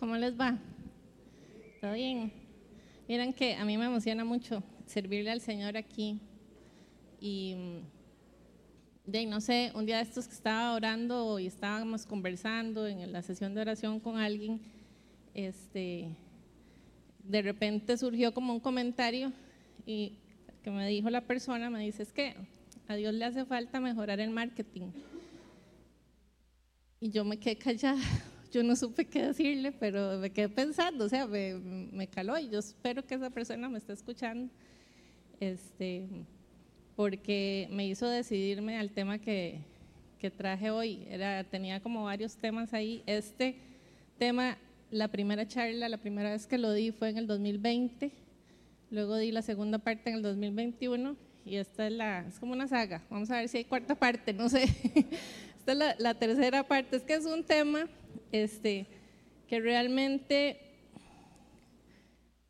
¿cómo les va? ¿Todo bien? Miren que a mí me emociona mucho servirle al Señor aquí. Y de no sé, un día de estos que estaba orando y estábamos conversando en la sesión de oración con alguien, este, de repente surgió como un comentario y que me dijo la persona, me dice, es que a Dios le hace falta mejorar el marketing. Y yo me quedé callada, yo no supe qué decirle, pero me quedé pensando, o sea, me, me caló y yo espero que esa persona me esté escuchando, este, porque me hizo decidirme al tema que, que traje hoy. Era, tenía como varios temas ahí. Este tema, la primera charla, la primera vez que lo di fue en el 2020, luego di la segunda parte en el 2021 y esta es la, es como una saga. Vamos a ver si hay cuarta parte, no sé. Esta es la, la tercera parte. Es que es un tema este, que realmente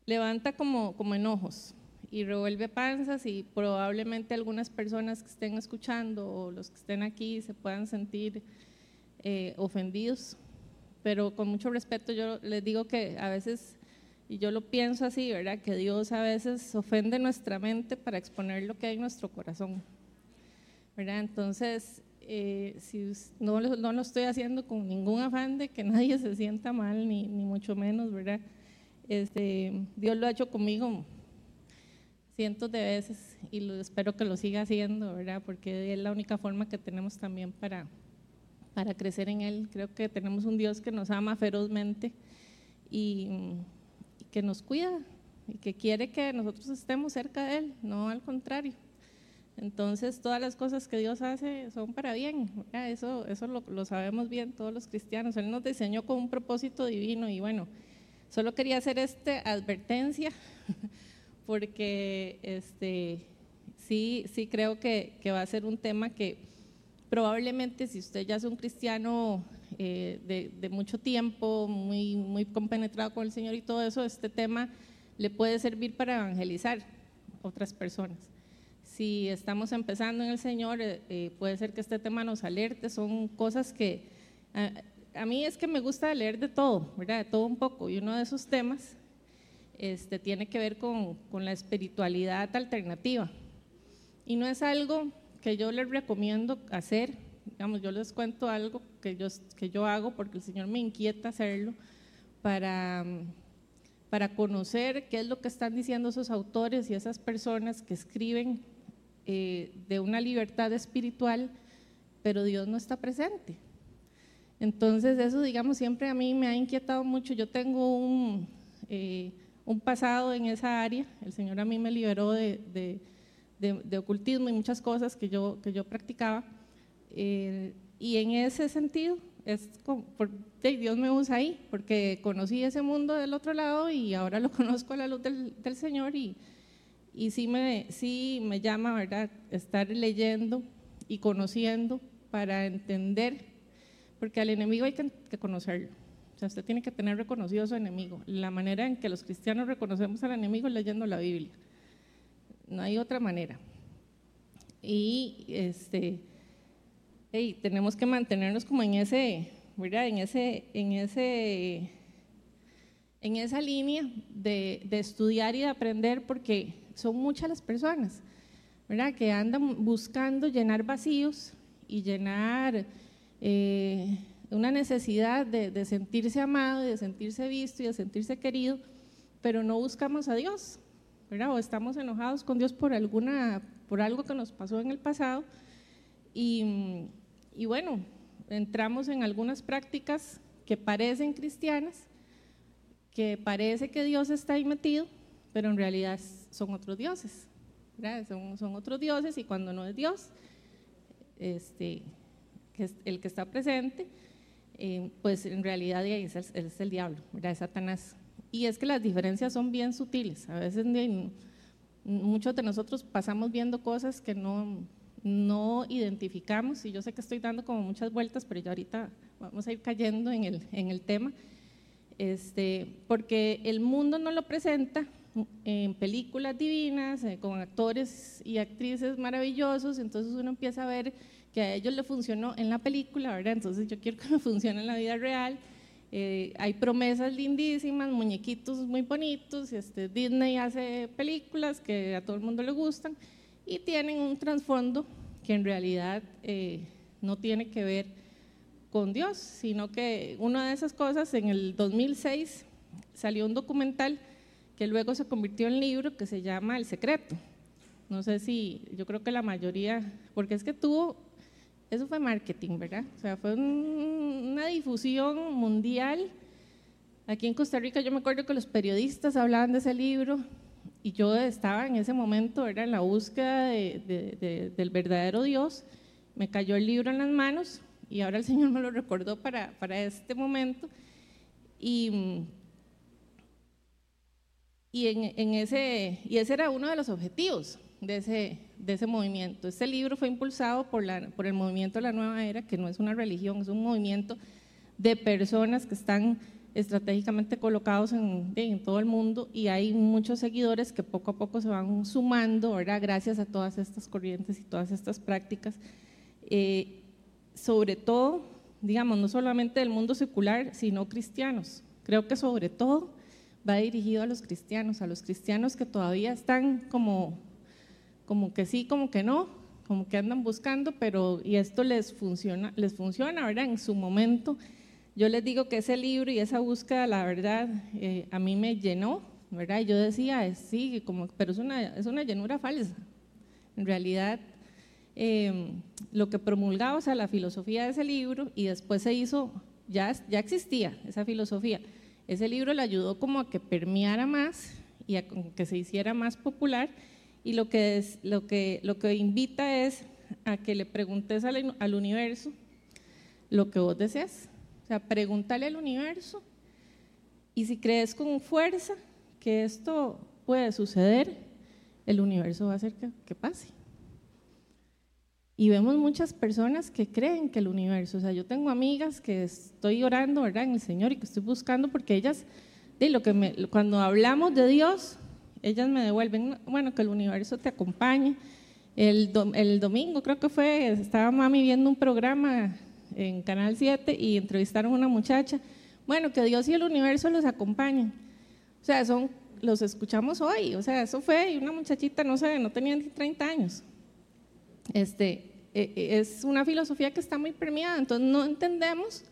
levanta como, como enojos y revuelve panzas y probablemente algunas personas que estén escuchando o los que estén aquí se puedan sentir eh, ofendidos, pero con mucho respeto yo les digo que a veces, y yo lo pienso así, ¿verdad? Que Dios a veces ofende nuestra mente para exponer lo que hay en nuestro corazón, ¿verdad? Entonces, eh, si no, no, lo estoy haciendo con ningún afán de que nadie se sienta mal, ni, ni mucho menos, ¿verdad? Este, Dios lo ha hecho conmigo cientos de veces y lo, espero que lo siga haciendo, ¿verdad? Porque es la única forma que tenemos también para, para crecer en Él. Creo que tenemos un Dios que nos ama ferozmente y, y que nos cuida y que quiere que nosotros estemos cerca de Él, no al contrario. Entonces, todas las cosas que Dios hace son para bien. Eso, eso lo, sabemos bien todos los cristianos. Él nos diseñó con un propósito divino y bueno, solo quería hacer esta advertencia porque este, sí, sí creo que, que, va a ser un tema que probablemente si usted ya es un cristiano eh, de, de, mucho tiempo, muy, muy compenetrado con el Señor y todo eso, este tema le puede servir para evangelizar otras personas si estamos empezando en el Señor, eh, eh, puede ser que este tema nos alerte, son cosas que a, a, mí es que me gusta leer de todo, ¿verdad? De todo un poco, y uno de esos temas este, tiene que ver con, con la espiritualidad alternativa. Y no es algo que yo les recomiendo hacer, digamos, yo les cuento algo que yo, que yo hago porque el Señor me inquieta hacerlo para, para conocer qué es lo que están diciendo esos autores y esas personas que escriben eh, de una libertad espiritual, pero Dios no está presente. Entonces eso, digamos, siempre a mí me ha inquietado mucho. Yo tengo un, eh, un pasado en esa área. El Señor a mí me liberó de, de, de, ocultismo y muchas cosas que yo, que yo practicaba. Eh, y en ese sentido, es como, por, Dios me usa ahí, porque conocí ese mundo del otro lado y ahora lo conozco a la luz del, del Señor y, y sí me, sí me llama, ¿verdad?, estar leyendo y conociendo para entender, porque al enemigo hay que, conocerlo. O sea, usted tiene que tener reconocido a su enemigo. La manera en que los cristianos reconocemos al enemigo es leyendo la Biblia. No hay otra manera. Y este, hey, tenemos que mantenernos como en ese, ¿verdad?, en ese, en ese en esa línea de, de, estudiar y de aprender porque son muchas las personas, ¿verdad? Que andan buscando llenar vacíos y llenar eh, una necesidad de, de, sentirse amado, de sentirse visto y de sentirse querido, pero no buscamos a Dios, ¿verdad? O estamos enojados con Dios por, alguna, por algo que nos pasó en el pasado y, y bueno, entramos en algunas prácticas que parecen cristianas, que parece que Dios está ahí metido, pero en realidad son otros dioses, son, son, otros dioses y cuando no es Dios, este, que es el que está presente, eh, pues en realidad es el, es el diablo, ¿verdad? es Satanás. Y es que las diferencias son bien sutiles, a veces muchos de nosotros pasamos viendo cosas que no, no identificamos y yo sé que estoy dando como muchas vueltas, pero ya ahorita vamos a ir cayendo en el, en el tema, este, porque el mundo no lo presenta en películas divinas, eh, con actores y actrices maravillosos, entonces uno empieza a ver que a ellos le funcionó en la película, ¿verdad? Entonces yo quiero que me funcione en la vida real Eh, hay promesas lindísimas, muñequitos muy bonitos, este, Disney hace películas que a todo el mundo le gustan y tienen un trasfondo que en realidad eh, no tiene que ver con Dios, sino que una de esas cosas, en el 2006 salió un documental que luego se convirtió en libro que se llama El Secreto. No sé si, yo creo que la mayoría, porque es que tuvo, eso fue marketing, ¿verdad? O sea, fue una difusión mundial. Aquí en Costa Rica yo me acuerdo que los periodistas hablaban de ese libro y yo estaba en ese momento, era en la búsqueda del verdadero Dios. Me cayó el libro en las manos y ahora el Señor me lo recordó para, para este momento. Y, y, en, ese, y ese era uno de los objetivos de ese, de ese movimiento. Este libro fue impulsado por, la, por el movimiento de la Nueva Era, que no es una religión, es un movimiento de personas que están estratégicamente colocados en, en, todo el mundo y hay muchos seguidores que poco a poco se van sumando, ¿verdad? gracias a todas estas corrientes y todas estas prácticas. Eh, sobre todo, digamos, no solamente del mundo secular, sino cristianos. Creo que sobre todo va dirigido a los cristianos, a los cristianos que todavía están como, como que sí, como que no, como que andan buscando, pero y esto les funciona, les funciona, ¿verdad? En su momento, yo les digo que ese libro y esa búsqueda, la verdad, eh, a mí me llenó, ¿verdad? Y yo decía, sí, como, pero es una, es una llenura falsa. En realidad, Em, lo que promulgaba, o sea, la filosofía de ese libro, y después se hizo, ya, ya existía esa filosofía. Ese libro le ayudó como a que permeara más y a que se hiciera más popular, y lo que, es, lo que, lo que invita es a que le preguntes al, al universo lo que vos deseas. O sea, pregúntale al universo y si crees con fuerza que esto puede suceder, el universo va a hacer que, que pase. Y vemos muchas personas que creen que el universo, o sea, yo tengo amigas que estoy orando, ¿verdad?, en el Señor y que estoy buscando porque ellas, de lo que me, cuando hablamos de Dios, ellas me devuelven, bueno, que el universo te acompañe. El, el domingo creo que fue, estaba mami viendo un programa en Canal 7 y entrevistaron a una muchacha, bueno, que Dios y el universo los acompañen. O sea, son, los escuchamos hoy, o sea, eso fue, y una muchachita, no sé, no tenía ni 30 años. Este, es una filosofía que está muy premiada, entonces no entendemos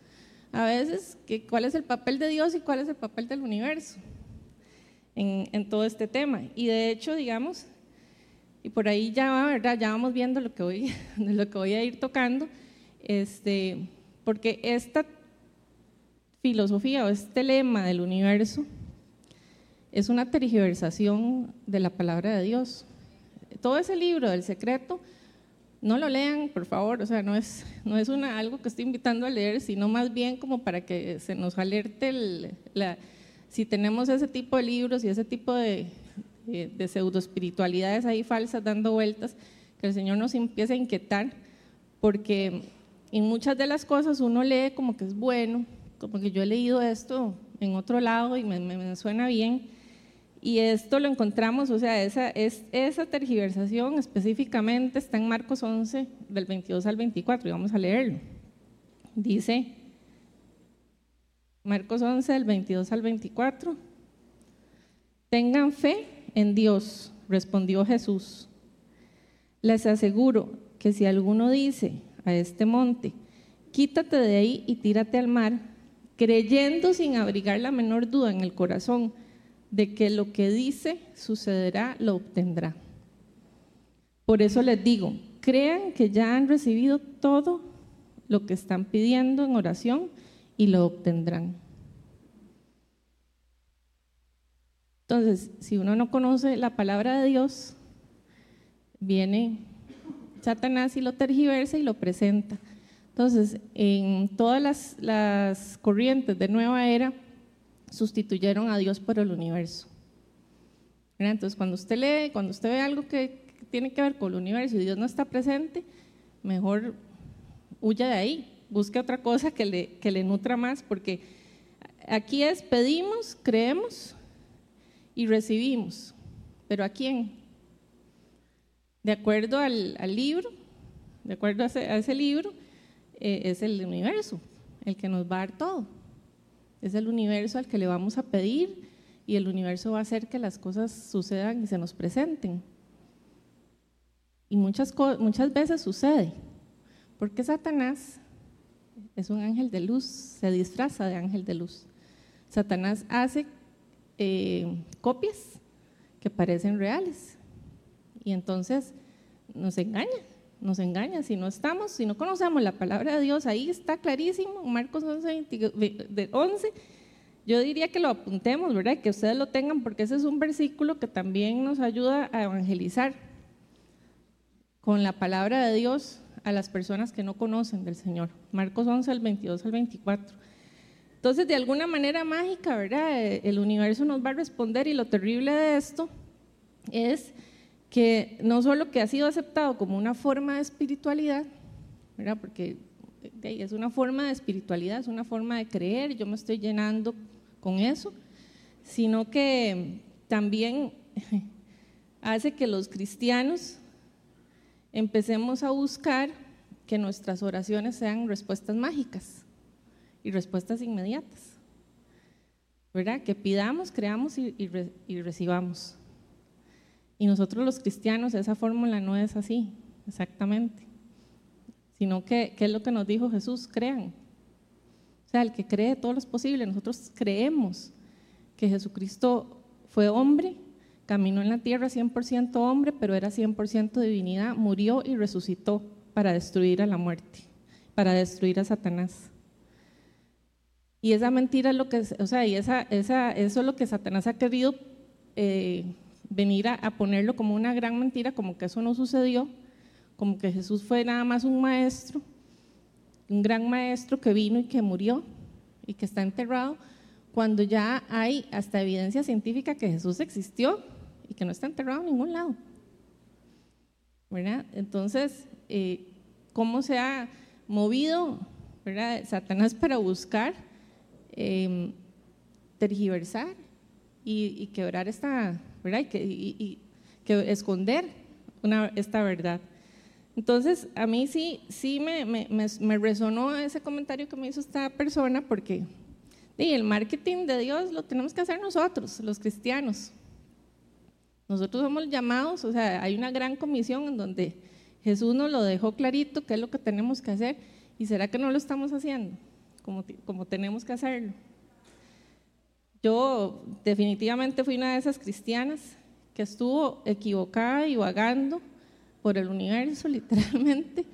a veces que, cuál es el papel de Dios y cuál es el papel del universo en, todo este tema. Y de hecho, digamos, y por ahí ya, ¿verdad? ya vamos viendo lo que voy, lo que voy a ir tocando, este, porque esta filosofía o este lema del universo es una tergiversación de la palabra de Dios. Todo ese libro del secreto no lo lean, por favor, o sea, no es, no es algo que estoy invitando a leer, sino más bien como para que se nos alerte la, si tenemos ese tipo de libros y ese tipo de, de, pseudo espiritualidades ahí falsas dando vueltas, que el Señor nos empiece a inquietar, porque en muchas de las cosas uno lee como que es bueno, como que yo he leído esto en otro lado y me suena bien, y esto lo encontramos, o sea, esa, es, esa tergiversación específicamente está en Marcos 11, del 22 al 24, y vamos a leerlo. Dice, Marcos 11, del 22 al 24, tengan fe en Dios, respondió Jesús. Les aseguro que si alguno dice a este monte, quítate de ahí y tírate al mar, creyendo sin abrigar la menor duda en el corazón, de que lo que dice sucederá, lo obtendrá. Por eso les digo, crean que ya han recibido todo lo que están pidiendo en oración y lo obtendrán. Entonces, si uno no conoce la palabra de Dios, viene Satanás y lo tergiversa y lo presenta. Entonces, en todas las, las corrientes de nueva era, sustituyeron a Dios por el universo. Entonces, cuando usted lee, cuando usted ve algo que tiene que ver con el universo y Dios no está presente, mejor huya de ahí, busque otra cosa que le, que le nutra más, porque aquí es pedimos, creemos y recibimos. ¿Pero a quién? De acuerdo al, libro, de acuerdo a ese, libro, eh, es el universo el que nos va a dar todo. Es el universo al que le vamos a pedir y el universo va a hacer que las cosas sucedan y se nos presenten. Y muchas, muchas veces sucede, porque Satanás es un ángel de luz, se disfraza de ángel de luz. Satanás hace eh, copias que parecen reales y entonces nos engaña, nos engaña. Si no estamos, si no conocemos la palabra de Dios, ahí está clarísimo, Marcos 11, 11 yo diría que lo apuntemos, ¿verdad? Que ustedes lo tengan porque ese es un versículo que también nos ayuda a evangelizar con la palabra de Dios a las personas que no conocen del Señor. Marcos 11, el 22 al 24. Entonces, de alguna manera mágica, ¿verdad? El universo nos va a responder y lo terrible de esto es que no solo que ha sido aceptado como una forma de espiritualidad, ¿verdad? Porque es una forma de espiritualidad, es una forma de creer, yo me estoy llenando con eso, sino que también hace que los cristianos empecemos a buscar que nuestras oraciones sean respuestas mágicas y respuestas inmediatas. ¿Verdad? Que pidamos, creamos y, recibamos. Y nosotros los cristianos, esa fórmula no es así, exactamente. Sino que, ¿qué es lo que nos dijo Jesús? Crean. O sea, el que cree todo lo es posible. Nosotros creemos que Jesucristo fue hombre, caminó en la tierra 100% hombre, pero era 100% divinidad, murió y resucitó para destruir a la muerte, para destruir a Satanás. Y esa mentira es lo que, o sea, y esa, esa, eso es lo que Satanás ha querido eh, venir a, ponerlo como una gran mentira, como que eso no sucedió, como que Jesús fue nada más un maestro, un gran maestro que vino y que murió y que está enterrado, cuando ya hay hasta evidencia científica que Jesús existió y que no está enterrado en ningún lado. Entonces, eh, ¿cómo se ha movido ¿verdad? Satanás para buscar em, tergiversar y, quebrar esta, ¿verdad? Y que, esconder una, esta verdad. Entonces, a mí sí, sí me, me, me, resonó ese comentario que me hizo esta persona porque el marketing de Dios lo tenemos que hacer nosotros, los cristianos. Nosotros somos llamados, o sea, hay una gran comisión en donde Jesús nos lo dejó clarito qué es lo que tenemos que hacer y será que no lo estamos haciendo como, como tenemos que hacerlo. Yo definitivamente fui una de esas cristianas que estuvo equivocada y vagando por el universo, literalmente,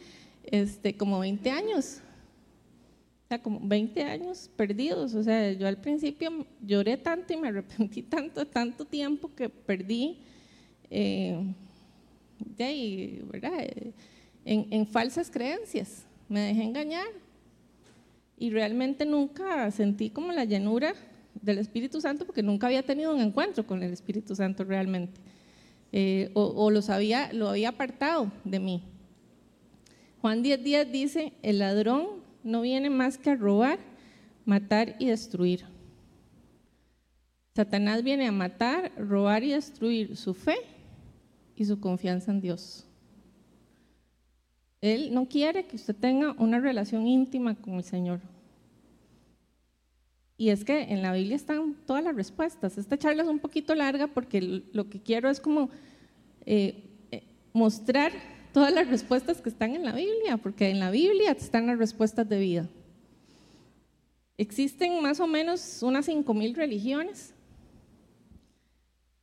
este, como 20 años. O sea, como 20 años perdidos. O sea, yo al principio lloré tanto y me arrepentí tanto, tanto tiempo que perdí, eh, ¿verdad? En, en falsas creencias. Me dejé engañar. Y realmente nunca sentí como la llenura del Espíritu Santo porque nunca había tenido un encuentro con el Espíritu Santo realmente. Eh, o, los había, lo había apartado de mí. Juan 10.10 dice, el ladrón no viene más que a robar, matar y destruir. Satanás viene a matar, robar y destruir su fe y su confianza en Dios. Él no quiere que usted tenga una relación íntima con el Señor. Y es que en la Biblia están todas las respuestas. Esta charla es un poquito larga porque lo que quiero es como eh, eh, mostrar todas las respuestas que están en la Biblia, porque en la Biblia están las respuestas de vida. Existen más o menos unas 5.000 religiones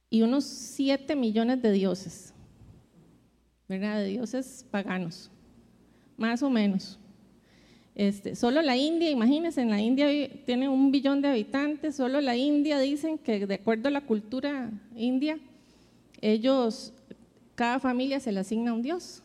y unos 7 millones de dioses, ¿verdad? De dioses paganos, más o menos. Este, solo la India, imagínense, en la India tiene un billón de habitantes, solo la India dicen que de acuerdo a la cultura india, ellos, cada familia se le asigna un dios.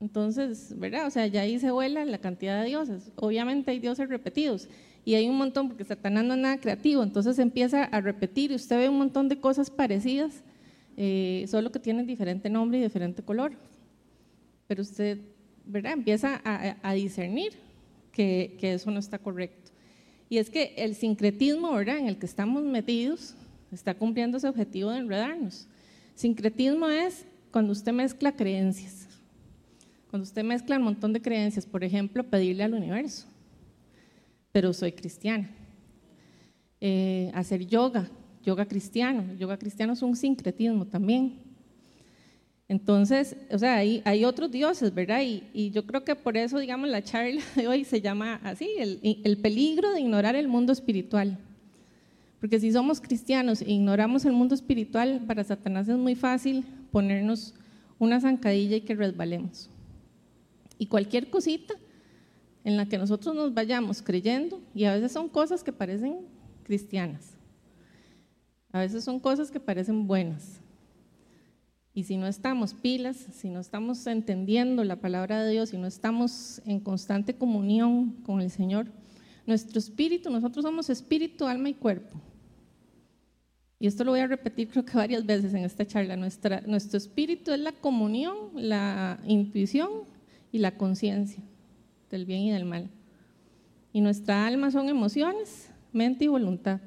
Entonces, ¿verdad? O sea, ya ahí se vuela la cantidad de dioses. Obviamente hay dioses repetidos y hay un montón, porque Satanás no es nada creativo, entonces empieza a repetir y usted ve un montón de cosas parecidas, eh, solo que tienen diferente nombre y diferente color. Pero usted ¿verdad? Empieza a, discernir que, eso no está correcto. Y es que el sincretismo, ¿verdad? En el que estamos metidos está cumpliendo ese objetivo de enredarnos. Sincretismo es cuando usted mezcla creencias. Cuando usted mezcla un montón de creencias, por ejemplo, pedirle al universo. pero soy cristiana. Eh, hacer yoga, yoga cristiano. Yoga cristiano es un sincretismo también. Entonces, o sea, hay, hay otros dioses, ¿verdad? Y, yo creo que por eso, digamos, la charla de hoy se llama así, el, el peligro de ignorar el mundo espiritual. Porque si somos cristianos e ignoramos el mundo espiritual, para Satanás es muy fácil ponernos una zancadilla y que resbalemos. Y cualquier cosita en la que nosotros nos vayamos creyendo, y a veces son cosas que parecen cristianas, a veces son cosas que parecen buenas, y si no estamos pilas, si no estamos entendiendo la palabra de Dios, si no estamos en constante comunión con el Señor, nuestro espíritu, nosotros somos espíritu, alma y cuerpo. Y esto lo voy a repetir creo que varias veces en esta charla. Nuestro espíritu es la comunión, la intuición y la conciencia del bien y del mal. Y nuestra alma son emociones, mente y voluntad.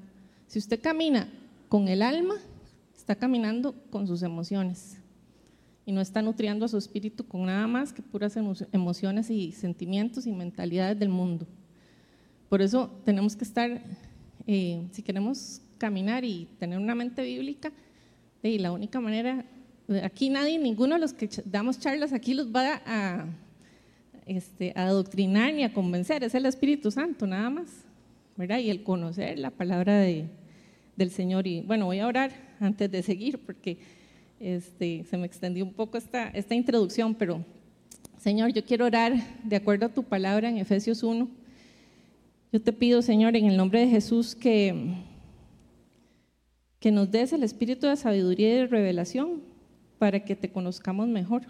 Si usted camina con el alma, está caminando con sus emociones y no está nutriendo a su espíritu con nada más que puras emociones y sentimientos y mentalidades del mundo. Por eso tenemos que estar, eh, si queremos caminar y tener una mente bíblica, y la única manera, aquí nadie, ninguno de los que damos charlas aquí los va a, este, adoctrinar ni a convencer, es el Espíritu Santo nada más, ¿verdad? Y el conocer la palabra de, del Señor. Y bueno, voy a orar antes de seguir porque este, se me extendió un poco esta, esta introducción, pero Señor, yo quiero orar de acuerdo a tu palabra en Efesios 1. Yo te pido, Señor, en el nombre de Jesús, que, que nos des el espíritu de sabiduría y de revelación para que te conozcamos mejor.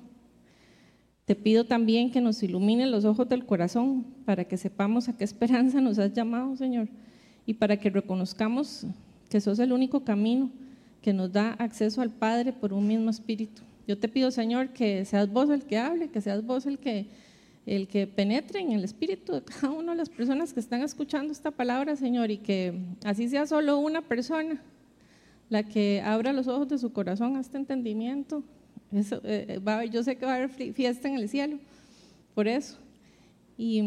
Te pido también que nos ilumine los ojos del corazón para que sepamos a qué esperanza nos has llamado, Señor, y para que reconozcamos que sos el único camino que nos da acceso al Padre por un mismo espíritu. Yo te pido, Señor, que seas vos el que hable, que seas vos el que, el que penetre en el espíritu de cada una de las personas que están escuchando esta palabra, Señor, y que así sea solo una persona la que abra los ojos de su corazón a este entendimiento. Eh, va, yo sé que va a haber fiesta en el cielo, por eso. Y,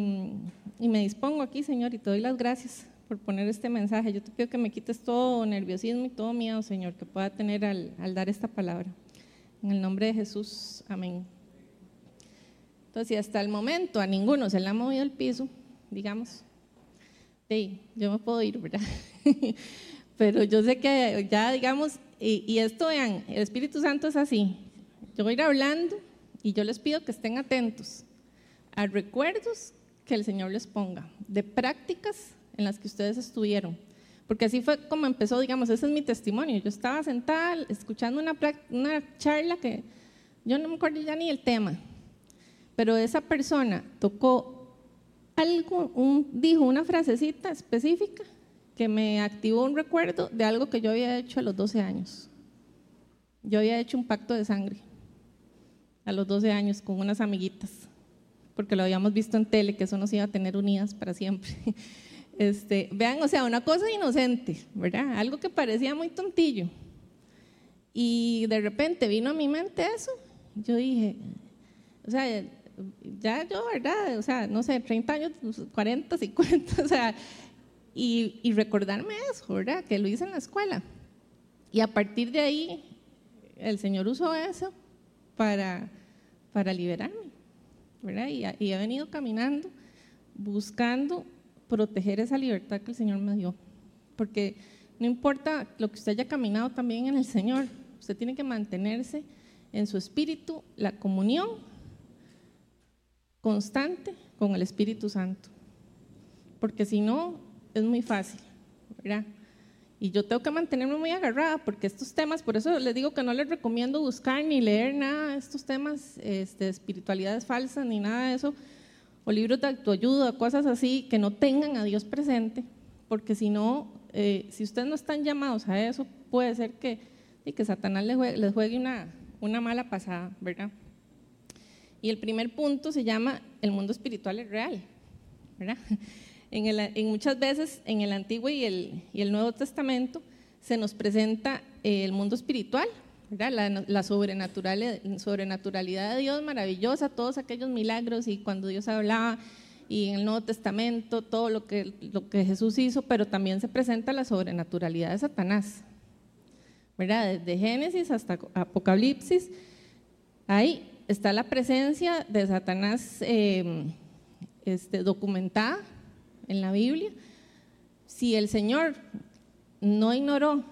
y me dispongo aquí, Señor, y te doy las gracias por poner este mensaje. Yo te pido que me quites todo nerviosismo y todo miedo, Señor, que pueda tener al, dar esta palabra. En el nombre de Jesús, amén. Entonces, si hasta el momento a ninguno se le ha movido el piso, digamos, sí, yo me puedo ir, ¿verdad? Pero yo sé que ya, digamos, y, y esto, vean, el Espíritu Santo es así. Yo voy a ir hablando y yo les pido que estén atentos a recuerdos que el Señor les ponga, de prácticas en las que ustedes estuvieron. Porque así fue como empezó, digamos, ese es mi testimonio. Yo estaba sentada escuchando una, una charla que yo no me acuerdo ya ni el tema, pero esa persona tocó algo, un, dijo una frasecita específica que me activó un recuerdo de algo que yo había hecho a los 12 años. Yo había hecho un pacto de sangre a los 12 años con unas amiguitas, porque lo habíamos visto en tele, que eso nos iba a tener unidas para siempre. Este, vean, o sea, una cosa inocente, ¿verdad? Algo que parecía muy tontillo. Y de repente vino a mi mente eso. Yo dije, o sea, ya yo, ¿verdad? O sea, no sé, 30 años, 40, 50, o sea, y, y recordarme eso, ¿verdad? Que lo hice en la escuela. Y a partir de ahí, el Señor usó eso para, para liberarme, ¿verdad? Y, y he venido caminando buscando proteger esa libertad que el Señor me dio. Porque no importa lo que usted haya caminado también en el Señor, usted tiene que mantenerse en su espíritu, la comunión constante con el Espíritu Santo. Porque si no, es muy fácil. Y yo tengo que mantenerme muy agarrada porque estos temas, por eso les digo que no les recomiendo buscar ni leer nada de estos temas, este, espiritualidades falsas ni nada de eso, o libros de autoayuda, cosas así, que no tengan a Dios presente, porque si no, eh, si ustedes no están llamados a eso, puede ser que, que Satanás les juegue, una, una mala pasada, ¿verdad? Y el primer punto se llama el mundo espiritual es real, ¿verdad? En, el, en muchas veces en el Antiguo y el, y el Nuevo Testamento se nos presenta el mundo espiritual, la, sobrenaturalidad de Dios maravillosa, todos aquellos milagros y cuando Dios hablaba y en el Nuevo Testamento todo lo que, lo que Jesús hizo, pero también se presenta la sobrenaturalidad de Satanás. ¿Verdad? Desde Génesis hasta Apocalipsis, ahí está la presencia de Satanás eh, este, documentada en la Biblia. Si el Señor no ignoró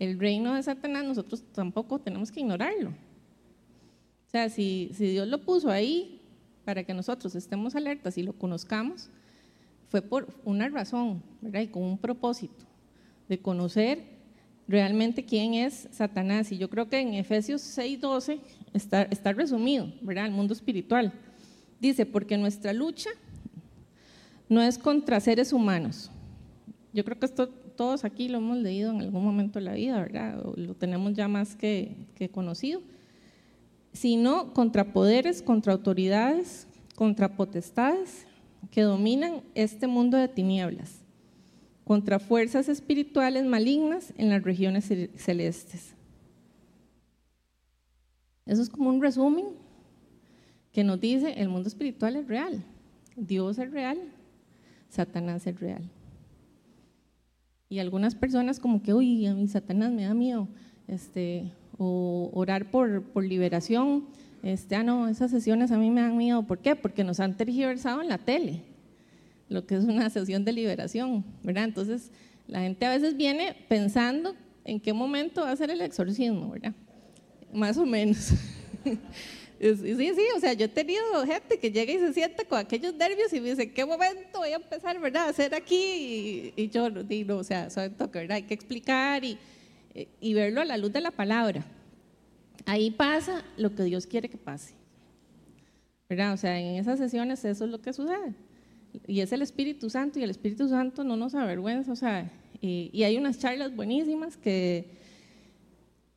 el reino de Satanás, nosotros tampoco tenemos que ignorarlo. O sea, si, Dios lo puso ahí para que nosotros estemos alertas y lo conozcamos, fue por una razón, ¿verdad? Y con un propósito de conocer realmente quién es Satanás. Y yo creo que en Efesios 6:12 está, está resumido, ¿verdad? El mundo espiritual. Dice, porque nuestra lucha no es contra seres humanos. Yo creo que esto todos aquí lo hemos leído en algún momento de la vida, ¿verdad? lo tenemos ya más que, que conocido. Sino contra poderes, contra autoridades, contra potestades que dominan este mundo de tinieblas, contra fuerzas espirituales malignas en las regiones celestes. Eso es como un resumen que nos dice el mundo espiritual es real, Dios es real, Satanás es real. Y algunas personas como que, uy, a mí Satanás me da miedo, este, o orar por, por liberación, este, ah, no, esas sesiones a mí me dan miedo. ¿Por qué? Porque nos han tergiversado en la tele, lo que es una sesión de liberación, ¿verdad? Entonces, la gente a veces viene pensando en qué momento va a ser el exorcismo, ¿verdad? Más o menos. Sí, sí, o sea, yo he tenido gente que llega y se siente con aquellos nervios y me dice, ¿qué momento voy a empezar, verdad, a hacer aquí? Y, yo digo, o sea, toque, ¿verdad? Hay que explicar y, y verlo a la luz de la palabra. Ahí pasa lo que Dios quiere que pase. ¿Verdad? O sea, en esas sesiones eso es lo que sucede. Y es el Espíritu Santo y el Espíritu Santo no nos avergüenza. O sea, y, y hay unas charlas buenísimas que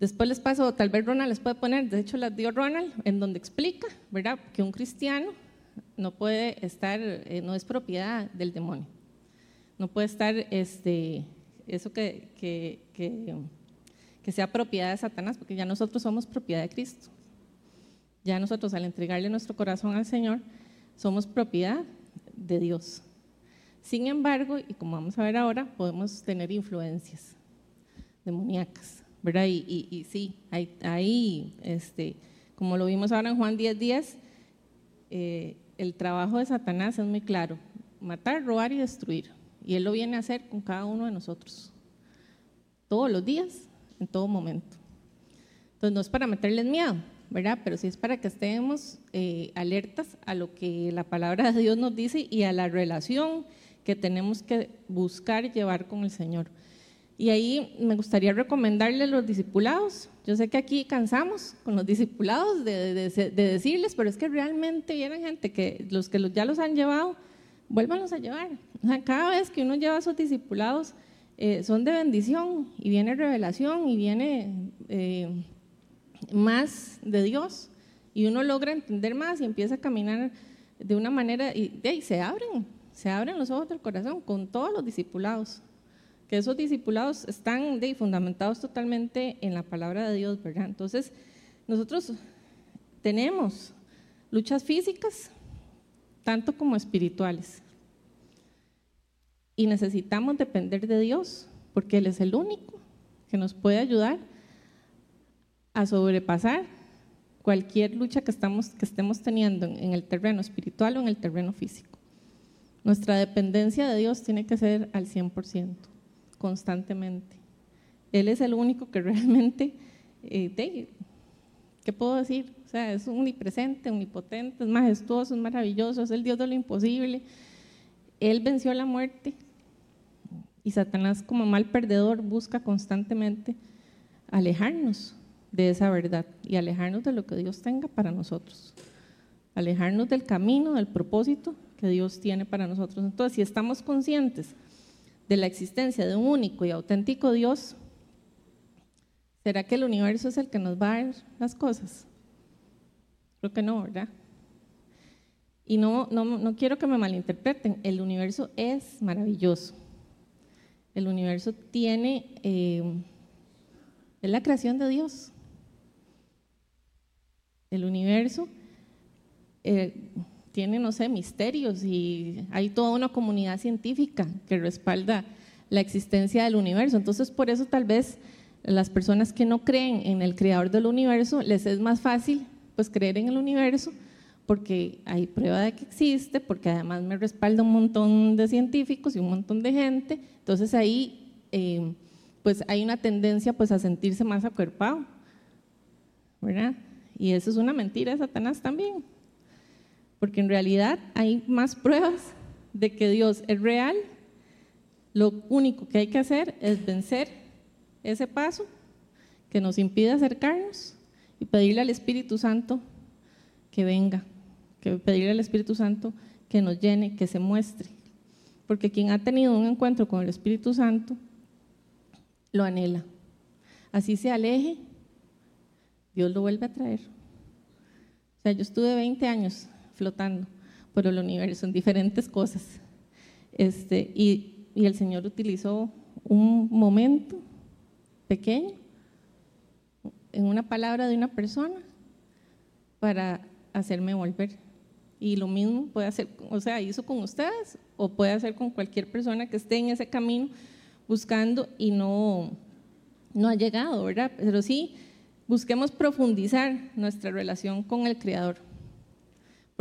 Después les paso, tal vez Ronald les puede poner, de hecho las dio Ronald, en donde explica, ¿verdad? Que un cristiano no puede estar, eh, no es propiedad del demonio. No puede estar, este, eso que, que, que, que sea propiedad de Satanás, porque ya nosotros somos propiedad de Cristo. Ya nosotros al entregarle nuestro corazón al Señor, somos propiedad de Dios. Sin embargo, y como vamos a ver ahora, podemos tener influencias demoníacas. ¿Verdad? Y, sí, ahí, este, como lo vimos ahora en Juan 10, 10, eh, el trabajo de Satanás es muy claro, matar, robar y destruir. Y él lo viene a hacer con cada uno de nosotros, todos los días, en todo momento. Entonces no es para meterles miedo, ¿verdad? Pero sí es para que estemos eh, alertas a lo que la palabra de Dios nos dice y a la relación que tenemos que buscar y llevar con el Señor. Y ahí me gustaría recomendarle los discipulados. Yo sé que aquí cansamos con los discipulados de, decirles, pero es que realmente vienen gente que los que ya los han llevado, vuélvanlos a llevar. O sea, cada vez que uno lleva a sus discipulados, eh, son de bendición y viene revelación y viene eh, más de Dios y uno logra entender más y empieza a caminar de una manera y, y se abren, se abren los ojos del corazón con todos los discipulados que esos discipulados están de, fundamentados totalmente en la palabra de Dios, ¿verdad? Entonces, nosotros tenemos luchas físicas, tanto como espirituales. Y necesitamos depender de Dios, porque Él es el único que nos puede ayudar a sobrepasar cualquier lucha que, estamos, que estemos teniendo en el terreno espiritual o en el terreno físico. Nuestra dependencia de Dios tiene que ser al 100% constantemente. Él es el único que realmente, eh, ¿qué puedo decir? O sea, es omnipresente, omnipotente, es majestuoso, es maravilloso, es el Dios de lo imposible. Él venció la muerte y Satanás como mal perdedor busca constantemente alejarnos de esa verdad y alejarnos de lo que Dios tenga para nosotros, alejarnos del camino, del propósito que Dios tiene para nosotros. Entonces, si estamos conscientes de la existencia de un único y auténtico Dios, ¿será que el universo es el que nos va a dar las cosas? Creo que no, ¿verdad? Y no, no, quiero que me malinterpreten, el universo es maravilloso. El universo tiene, eh, es la creación de Dios. El universo, eh, tiene, no sé, misterios y hay toda una comunidad científica que respalda la existencia del universo. Entonces, por eso tal vez las personas que no creen en el creador del universo les es más fácil pues creer en el universo porque hay prueba de que existe, porque además me respalda un montón de científicos y un montón de gente. Entonces ahí eh, pues hay una tendencia pues a sentirse más acuerpado, ¿verdad? Y eso es una mentira de Satanás también, porque en realidad hay más pruebas de que Dios es real. Lo único que hay que hacer es vencer ese paso que nos impide acercarnos y pedirle al Espíritu Santo que venga, que pedirle al Espíritu Santo que nos llene, que se muestre. Porque quien ha tenido un encuentro con el Espíritu Santo lo anhela. Así se aleje, Dios lo vuelve a traer. O sea, yo estuve 20 años flotando por el universo en diferentes cosas. Este, y, y el Señor utilizó un momento pequeño en una palabra de una persona para hacerme volver. Y lo mismo puede hacer, o sea, hizo con ustedes o puede hacer con cualquier persona que esté en ese camino buscando y no, no ha llegado, ¿verdad? Pero sí, busquemos profundizar nuestra relación con el Creador,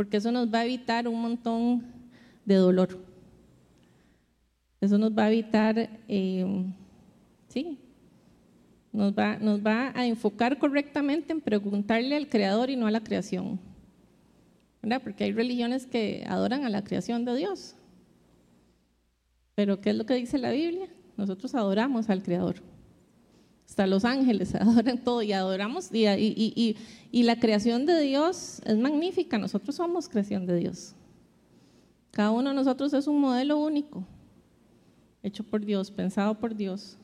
porque eso nos va a evitar un montón de dolor. Eso nos va a evitar, eh, sí, nos va, nos va a enfocar correctamente en preguntarle al Creador y no a la creación. ¿verdad? Porque hay religiones que adoran a la creación de Dios. Pero ¿qué es lo que dice la Biblia? Nosotros adoramos al Creador. Hasta los ángeles adoran todo y adoramos. Y, y, y, la creación de Dios es magnífica. Nosotros somos creación de Dios. Cada uno de nosotros es un modelo único, hecho por Dios, pensado por Dios.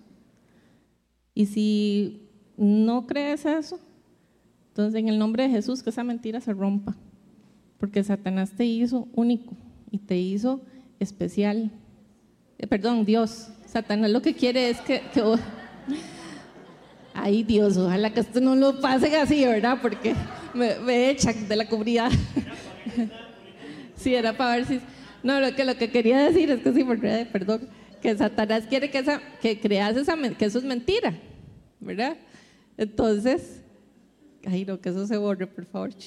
Y si no crees eso, entonces en el nombre de Jesús que esa mentira se rompa. Porque Satanás te hizo único y te hizo especial. Eh, perdón, Dios Satanás lo que quiere es que, Ay Dios, ojalá que esto no lo pasen así, ¿verdad? Porque me, echan de la comunidad. sí, era para ver si... No, lo que, lo que quería decir es que sí, perdón, que Satanás quiere que, que creas esa, que eso es mentira, ¿verdad? Entonces, ay no, que eso se borre, por favor.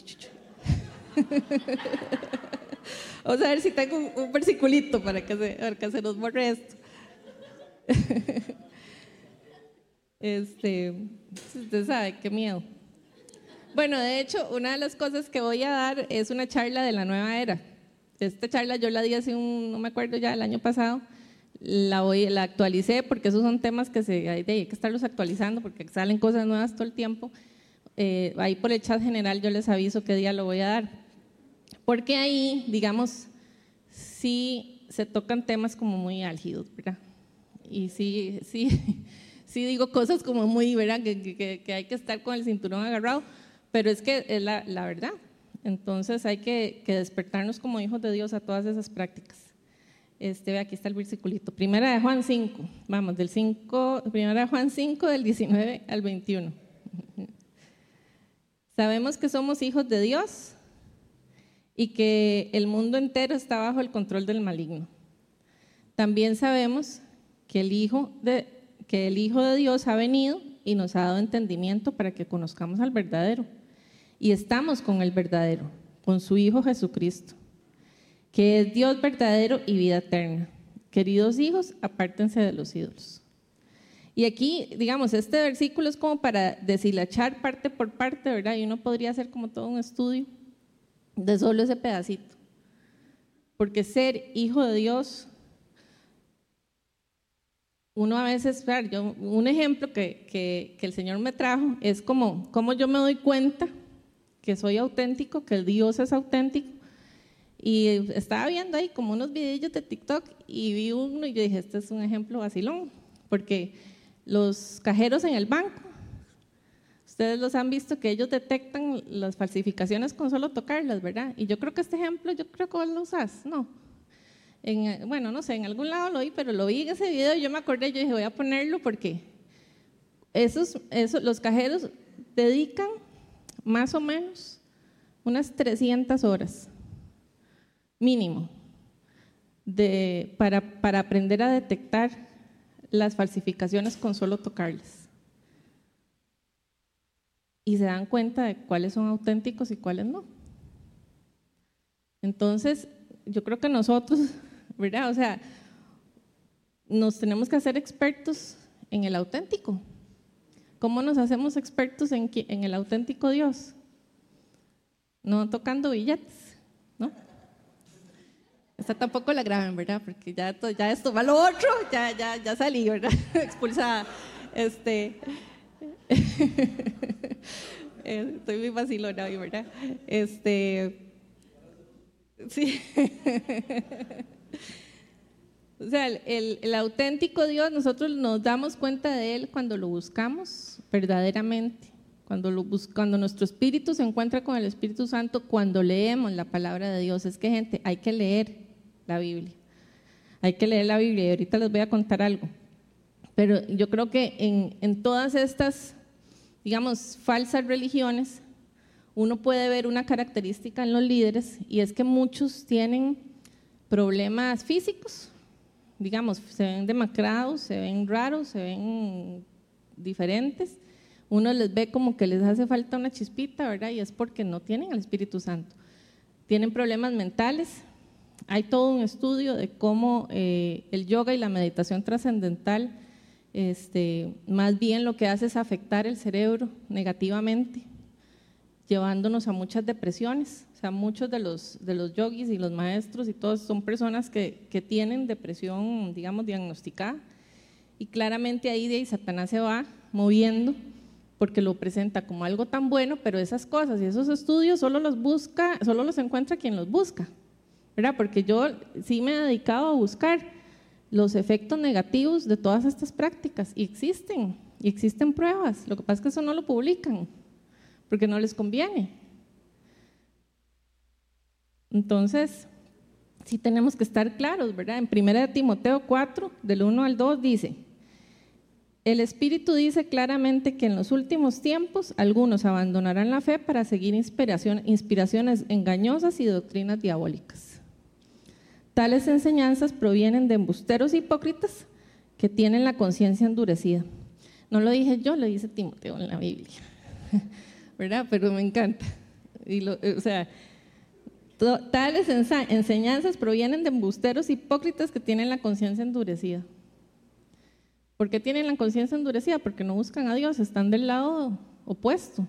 Vamos a ver si tengo un, un versiculito para que, se, para que se nos borre esto. este, usted sabe, qué miedo. Bueno, de hecho, una de las cosas que voy a dar es una charla de la nueva era. Esta charla yo la di hace un, no me acuerdo ya, el año pasado. La, voy, la actualicé porque esos son temas que se, hay, que estarlos actualizando porque salen cosas nuevas todo el tiempo. Eh, ahí por el chat general yo les aviso qué día lo voy a dar. Porque ahí, digamos, sí se tocan temas como muy álgidos, ¿verdad? y sí, sí, sí digo cosas como muy, ¿verdad? Que, que, hay que estar con el cinturón agarrado, pero es que es la, la verdad. Entonces hay que, que, despertarnos como hijos de Dios a todas esas prácticas. Este, aquí está el versiculito. Primera de Juan 5, vamos, del 5, primera de Juan 5, del 19 al 21. Sabemos que somos hijos de Dios y que el mundo entero está bajo el control del maligno. También sabemos que el Hijo de, que el Hijo de Dios ha venido y nos ha dado entendimiento para que conozcamos al verdadero. Y estamos con el verdadero, con su Hijo Jesucristo, que es Dios verdadero y vida eterna. Queridos hijos, apártense de los ídolos. Y aquí, digamos, este versículo es como para deshilachar parte por parte, ¿verdad? Y uno podría hacer como todo un estudio de solo ese pedacito. Porque ser hijo de Dios uno a veces, yo, un ejemplo que, que, que, el Señor me trajo es como, como yo me doy cuenta que soy auténtico, que el Dios es auténtico. Y estaba viendo ahí como unos videos de TikTok y vi uno y yo dije, este es un ejemplo vacilón, porque los cajeros en el banco, ustedes los han visto que ellos detectan las falsificaciones con solo tocarlas, ¿verdad? Y yo creo que este ejemplo, yo creo que vos lo usas, ¿no? Bueno, no sé, en algún lado lo vi, pero lo vi en ese video y yo me acordé, yo dije, voy a ponerlo porque esos, esos, los cajeros dedican más o menos unas 300 horas mínimo de, para, para aprender a detectar las falsificaciones con solo tocarles. Y se dan cuenta de cuáles son auténticos y cuáles no. Entonces, yo creo que nosotros, ¿verdad? O sea, nos tenemos que hacer expertos en el auténtico. ¿Cómo nos hacemos expertos en, en el auténtico Dios? No tocando billetes, ¿no? Esta tampoco la graben, ¿verdad? Porque ya, ya esto va lo otro, ya, ya, ya salí, ¿verdad? Expulsada. Este, estoy muy vacilona hoy, ¿verdad? Este, sí. O sea, el, el, auténtico Dios, nosotros nos damos cuenta de Él cuando lo buscamos verdaderamente, cuando, lo cuando nuestro espíritu se encuentra con el Espíritu Santo, cuando leemos la palabra de Dios. Es que, gente, hay que leer la Biblia. Hay que leer la Biblia y ahorita les voy a contar algo. Pero yo creo que en, en todas estas, digamos, falsas religiones, uno puede ver una característica en los líderes y es que muchos tienen problemas físicos, digamos, se ven demacrados, se ven raros, se ven diferentes. Uno les ve como que les hace falta una chispita, ¿verdad? Y es porque no tienen el Espíritu Santo. Tienen problemas mentales, hay todo un estudio de cómo eh, el yoga y la meditación trascendental, este, más bien lo que hace es afectar el cerebro negativamente, llevándonos a muchas depresiones. O sea, muchos de los, de los yogis y los maestros y todos son personas que, que tienen depresión, digamos, diagnosticada. Y claramente ahí de ahí Satanás se va moviendo porque lo presenta como algo tan bueno, pero esas cosas y esos estudios solo los busca, solo los encuentra quien los busca. ¿verdad? Porque yo sí me he dedicado a buscar los efectos negativos de todas estas prácticas y existen, y existen pruebas. Lo que pasa es que eso no lo publican, porque no les conviene. Entonces, sí tenemos que estar claros, ¿verdad? En 1 Timoteo 4, del 1 al 2 dice, el Espíritu dice claramente que en los últimos tiempos algunos abandonarán la fe para seguir inspiraciones engañosas y doctrinas diabólicas. Tales enseñanzas provienen de embusteros hipócritas que tienen la conciencia endurecida. No lo dije yo, lo dice Timoteo en la Biblia, Pero me encanta. Y o sea, tales enseñanzas provienen de embusteros hipócritas que tienen la conciencia endurecida. ¿Por qué tienen la conciencia endurecida? Porque no buscan a Dios, están del lado opuesto.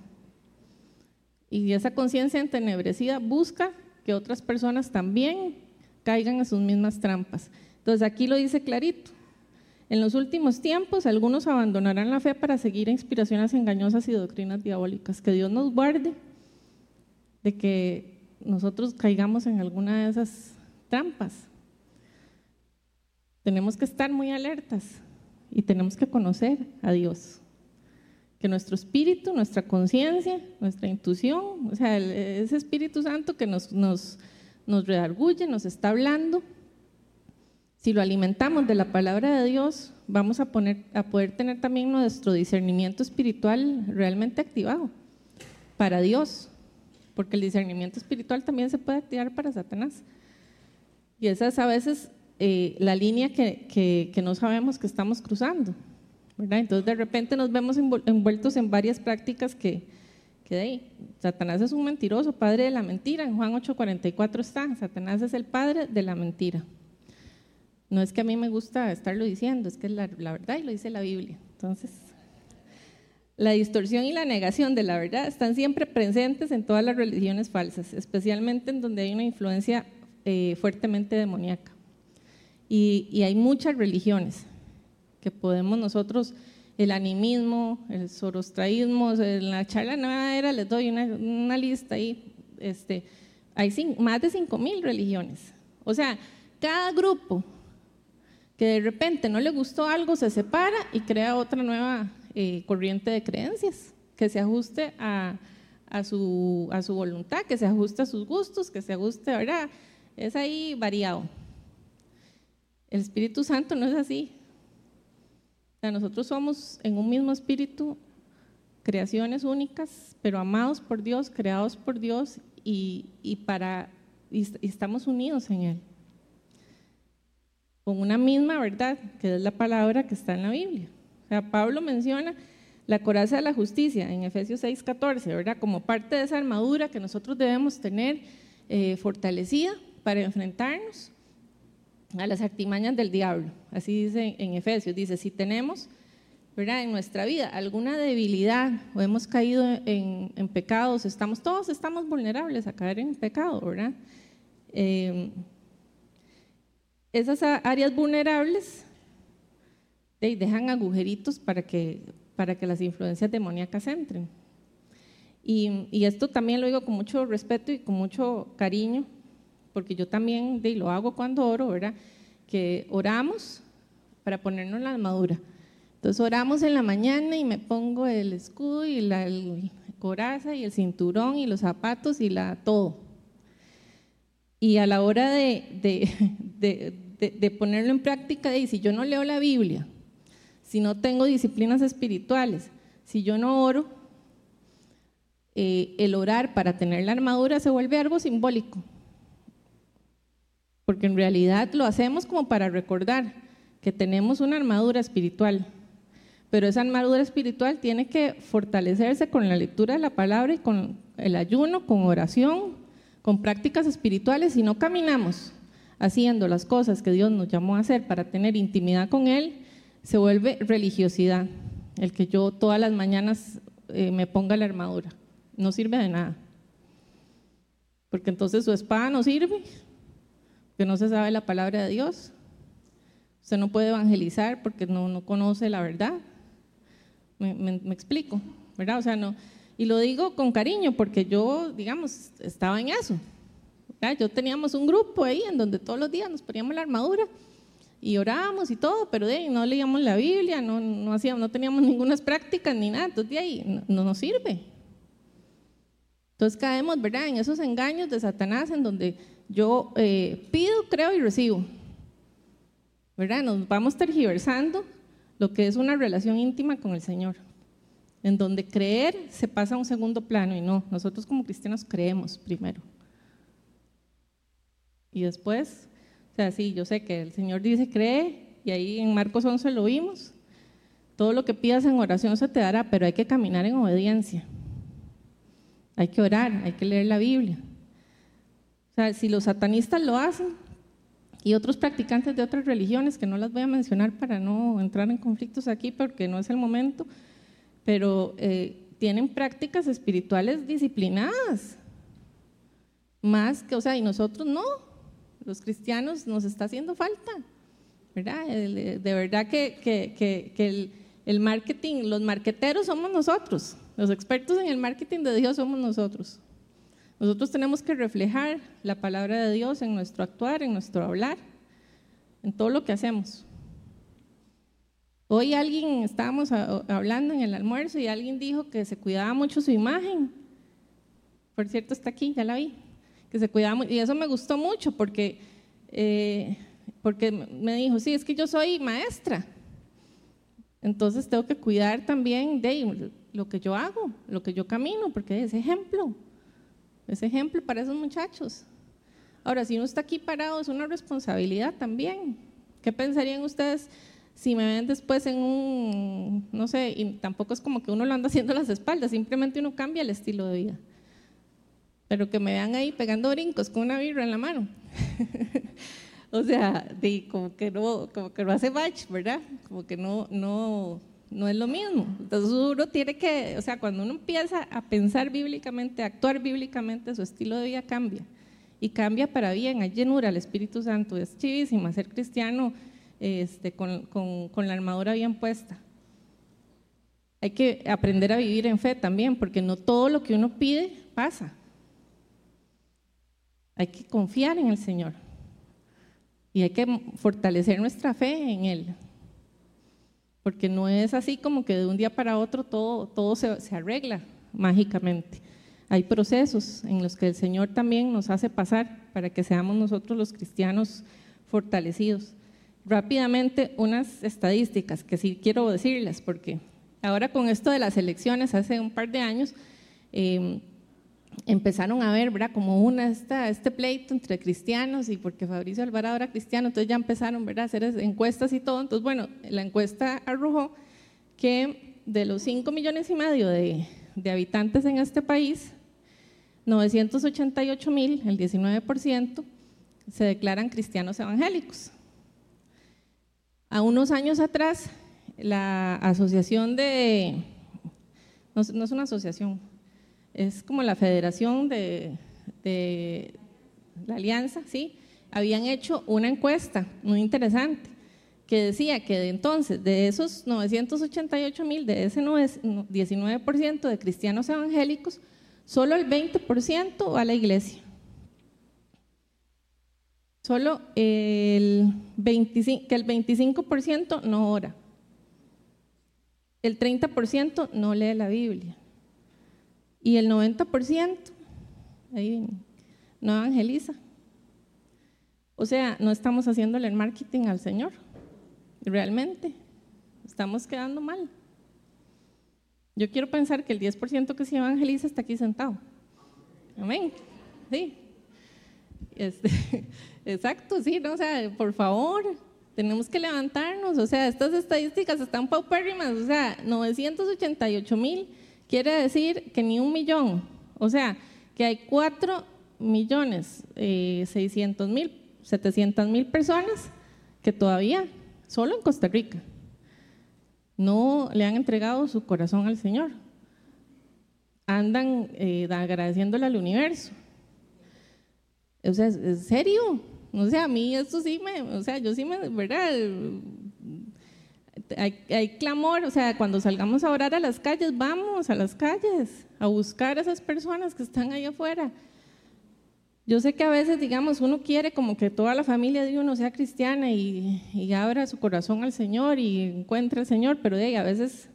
Y esa conciencia entenebrecida busca que otras personas también caigan a sus mismas trampas. Entonces aquí lo dice clarito. En los últimos tiempos algunos abandonarán la fe para seguir inspiraciones engañosas y doctrinas diabólicas. Que Dios nos guarde de que nosotros caigamos en alguna de esas trampas. Tenemos que estar muy alertas y tenemos que conocer a Dios. Que nuestro espíritu, nuestra conciencia, nuestra intuición, o sea, ese Espíritu Santo que nos, nos redarguye, nos está hablando. Si lo alimentamos de la palabra de Dios, vamos a, poner, a poder tener también nuestro discernimiento espiritual realmente activado para Dios, porque el discernimiento espiritual también se puede activar para Satanás. Y esa es a veces eh, la línea que, que, no sabemos que estamos cruzando. Entonces de repente nos vemos envueltos en varias prácticas que, que de Satanás es un mentiroso, padre de la mentira. En Juan 8:44 está, Satanás es el padre de la mentira. No es que a mí me gusta estarlo diciendo, es que la, verdad y lo dice la Biblia. Entonces, la distorsión y la negación de la verdad están siempre presentes en todas las religiones falsas, especialmente en donde hay una influencia eh, fuertemente demoníaca. Y, hay muchas religiones que podemos nosotros el animismo, el sorostraísmo, en la charla nueva era les doy una, lista ahí, este, hay más de 5.000 religiones. O sea, cada grupo que de repente no le gustó algo se separa y crea otra nueva eh, corriente de creencias que se ajuste a, su, a su voluntad, que se ajuste a sus gustos, que se ajuste, ¿verdad? Es ahí variado. El Espíritu Santo no es así nosotros somos en un mismo espíritu creaciones únicas, pero amados por Dios, creados por Dios y, para y estamos unidos en Él. Con una misma verdad, que es la palabra que está en la Biblia. O sea, Pablo menciona la coraza de la justicia en Efesios 6:14, ¿verdad? Como parte de esa armadura que nosotros debemos tener eh, fortalecida para enfrentarnos a las artimañas del diablo. Así dice en Efesios, dice, si tenemos ¿verdad? en nuestra vida alguna debilidad o hemos caído en, pecados, estamos, todos estamos vulnerables a caer en pecado, ¿verdad? Eh, esas áreas vulnerables dejan agujeritos para que, para que las influencias demoníacas entren. Y, y, esto también lo digo con mucho respeto y con mucho cariño, porque yo también de, lo hago cuando oro, ¿verdad? Que oramos para ponernos la armadura. Entonces oramos en la mañana y me pongo el escudo y la coraza y el cinturón y los zapatos y la todo. Y a la hora de, de ponerlo en práctica, y si yo no leo la Biblia, si no tengo disciplinas espirituales, si yo no oro, eh, el orar para tener la armadura se vuelve algo simbólico. Porque en realidad lo hacemos como para recordar que tenemos una armadura espiritual. Pero esa armadura espiritual tiene que fortalecerse con la lectura de la palabra y con el ayuno, con oración, con prácticas espirituales. Si no caminamos haciendo las cosas que Dios nos llamó a hacer para tener intimidad con Él, se vuelve religiosidad, el que yo todas las mañanas eh, me ponga la armadura. No sirve de nada. Porque entonces su espada no sirve, que no se sabe la palabra de Dios. Usted no puede evangelizar porque no, no conoce la verdad. Me, explico, ¿verdad? O sea, no. Y lo digo con cariño porque yo, digamos, estaba en eso. Yo teníamos un grupo ahí en donde todos los días nos poníamos la armadura y orábamos y todo, pero de ahí no leíamos la Biblia, no, no, hacíamos, no teníamos ninguna prácticas ni nada, entonces de ahí no, nos sirve. Entonces caemos, ¿verdad?, en esos engaños de Satanás en donde yo eh, pido, creo y recibo. ¿Verdad? Nos vamos tergiversando lo que es una relación íntima con el Señor, en donde creer se pasa a un segundo plano y no, nosotros como cristianos creemos primero. Y después o sea, sí, yo sé que el Señor dice, cree, y ahí en Marcos 11 lo vimos. Todo lo que pidas en oración se te dará, pero hay que caminar en obediencia. Hay que orar, hay que leer la Biblia. O sea, si los satanistas lo hacen y otros practicantes de otras religiones, que no las voy a mencionar para no entrar en conflictos aquí porque no es el momento, pero eh, tienen prácticas espirituales disciplinadas. Más que, o sea, y nosotros no los cristianos nos está haciendo falta, ¿verdad? de verdad que, el, marketing, los marqueteros somos nosotros, los expertos en el marketing de Dios somos nosotros. Nosotros tenemos que reflejar la palabra de Dios en nuestro actuar, en nuestro hablar, en todo lo que hacemos. Hoy alguien, estábamos hablando en el almuerzo y alguien dijo que se cuidaba mucho su imagen. Por cierto, está aquí, ya la vi que se cuidaba y eso me gustó mucho porque, eh, porque me dijo, sí, es que yo soy maestra, entonces tengo que cuidar también de lo que yo hago, lo que yo camino, porque es ejemplo, es ejemplo para esos muchachos. Ahora, si uno está aquí parado, es una responsabilidad también. ¿Qué pensarían ustedes si me ven después en un, no sé, y tampoco es como que uno lo anda haciendo a las espaldas, simplemente uno cambia el estilo de vida pero que me vean ahí pegando brincos con una birra en la mano. o sea, como, que no, como que no hace match, ¿verdad? Como que no, no, no es lo mismo. Entonces uno tiene que, o sea, cuando uno empieza a pensar bíblicamente, a actuar bíblicamente, su estilo de vida cambia. Y cambia para bien, hay llenura al Espíritu Santo, es chivísima ser cristiano este, con, con, con la armadura bien puesta. Hay que aprender a vivir en fe también, porque no todo lo que uno pide pasa. Hay que confiar en el Señor y hay que fortalecer nuestra fe en Él. Porque no es así como que de un día para otro todo, todo se, se arregla mágicamente. Hay procesos en los que el Señor también nos hace pasar para que seamos nosotros los cristianos fortalecidos. Rápidamente, unas estadísticas que sí quiero decirles, porque ahora con esto de las elecciones, hace un par de años, eh, empezaron a ver, ¿verdad? Como una, este pleito entre cristianos y porque Fabricio Alvarado era cristiano, entonces ya empezaron, ¿verdad? A hacer encuestas y todo. Entonces, bueno, la encuesta arrojó que de los 5 millones y medio de, de habitantes en este país, 988 mil, el 19%, se declaran cristianos evangélicos. A unos años atrás, la asociación de, no, es una asociación, es como la federación de, la alianza, ¿sí? Habían hecho una encuesta muy interesante que decía que de entonces, de esos 988 mil, de ese 19% de cristianos evangélicos, solo el 20% va a la iglesia. Solo el 25, que el 25% no ora. El 30% no lee la Biblia. Y el 90% ahí, no evangeliza. O sea, no estamos haciéndole el marketing al Señor. Realmente. Estamos quedando mal. Yo quiero pensar que el 10% que se evangeliza está aquí sentado. Amén. Sí. Este, exacto, sí, ¿no? o sea, por favor, tenemos que levantarnos, o sea, estas estadísticas están paupérrimas, o sea, 988 mil quiere decir que ni un millón, o sea, que hay 4 millones eh, 600 mil, 700 mil personas que todavía, solo en Costa Rica, no le han entregado su corazón al Señor. Andan eh, agradeciéndole al universo. O sea, ¿en serio? O sea, a mí esto sí me, o sea, yo sí me, ¿verdad? Hay, hay, clamor, o sea, cuando salgamos a orar a las calles, vamos a las calles a buscar a esas personas que están ahí afuera. Yo sé que a veces, digamos, uno quiere como que toda la familia de uno sea cristiana y, y abra su corazón al Señor y encuentre al Señor, pero de ahí a veces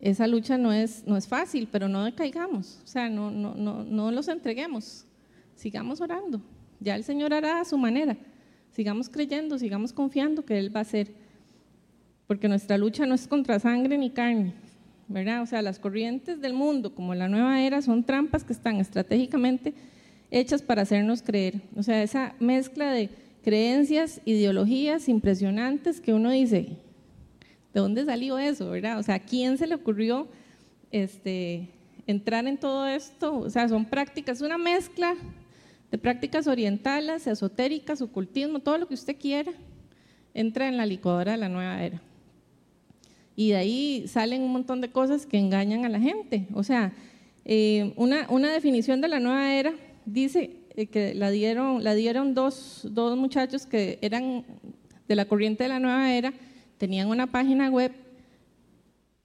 esa lucha no es, no es fácil, pero no decaigamos, o sea, no, no, no, no los entreguemos sigamos orando. Ya el Señor hará a su manera. Sigamos creyendo, sigamos confiando que Él va a hacer. Porque nuestra lucha no es contra sangre ni carne, ¿verdad? O sea, las corrientes del mundo, como la nueva era, son trampas que están estratégicamente hechas para hacernos creer. O sea, esa mezcla de creencias, ideologías impresionantes que uno dice, ¿de dónde salió eso, verdad? O sea, ¿a quién se le ocurrió este, entrar en todo esto? O sea, son prácticas, una mezcla de prácticas orientales, esotéricas, ocultismo, todo lo que usted quiera, entra en la licuadora de la nueva era. Y de ahí salen un montón de cosas que engañan a la gente. O sea, eh, una, una, definición de la nueva era dice eh, que la dieron, la dieron dos, dos muchachos que eran de la corriente de la nueva era, tenían una página web,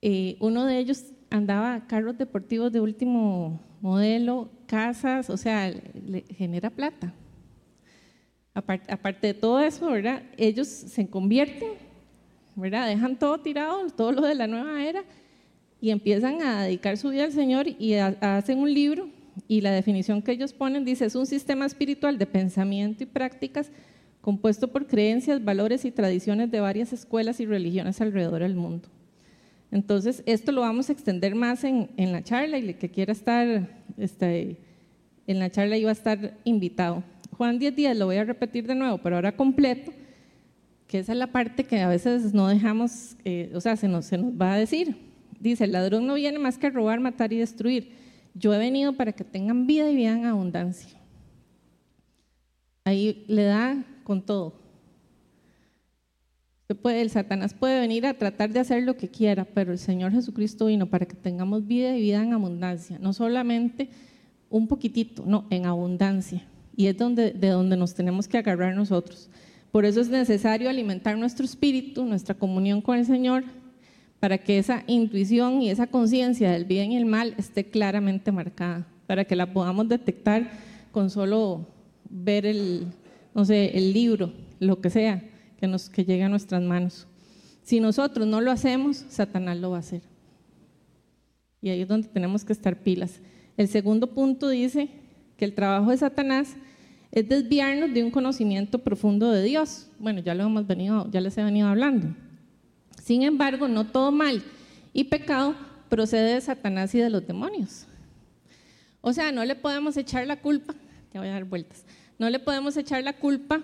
eh, uno de ellos andaba carros deportivos de último modelo, casas, o sea, le genera plata. Aparte, de todo eso, ¿verdad? Ellos se convierten, ¿verdad? Dejan todo tirado, todo lo de la nueva era, y empiezan a dedicar su vida al Señor y hacen un libro. Y la definición que ellos ponen dice: es un sistema espiritual de pensamiento y prácticas compuesto por creencias, valores y tradiciones de varias escuelas y religiones alrededor del mundo. Entonces, esto lo vamos a extender más en, la charla y el que quiera estar este, en la charla iba a estar invitado. Juan 10 días, lo voy a repetir de nuevo, pero ahora completo, que esa es la parte que a veces no dejamos, eh, o sea, se nos, se nos va a decir. Dice, el ladrón no viene más que a robar, matar y destruir. Yo he venido para que tengan vida y vida en abundancia. Ahí le da con todo el Satanás puede venir a tratar de hacer lo que quiera, pero el Señor Jesucristo vino para que tengamos vida y vida en abundancia, no solamente un poquitito, no, en abundancia. Y es donde, de donde nos tenemos que agarrar nosotros. Por eso es necesario alimentar nuestro espíritu, nuestra comunión con el Señor, para que esa intuición y esa conciencia del bien y el mal esté claramente marcada, para que la podamos detectar con solo ver el, no sé, el libro, lo que sea que, nos, que llegue a nuestras manos. Si nosotros no lo hacemos, Satanás lo va a hacer. Y ahí es donde tenemos que estar pilas. El segundo punto dice que el trabajo de Satanás es desviarnos de un conocimiento profundo de Dios. Bueno, ya lo hemos venido, ya les he venido hablando. Sin embargo, no todo mal y pecado procede de Satanás y de los demonios. O sea, no le podemos echar la culpa, ya voy a dar vueltas, no le podemos echar la culpa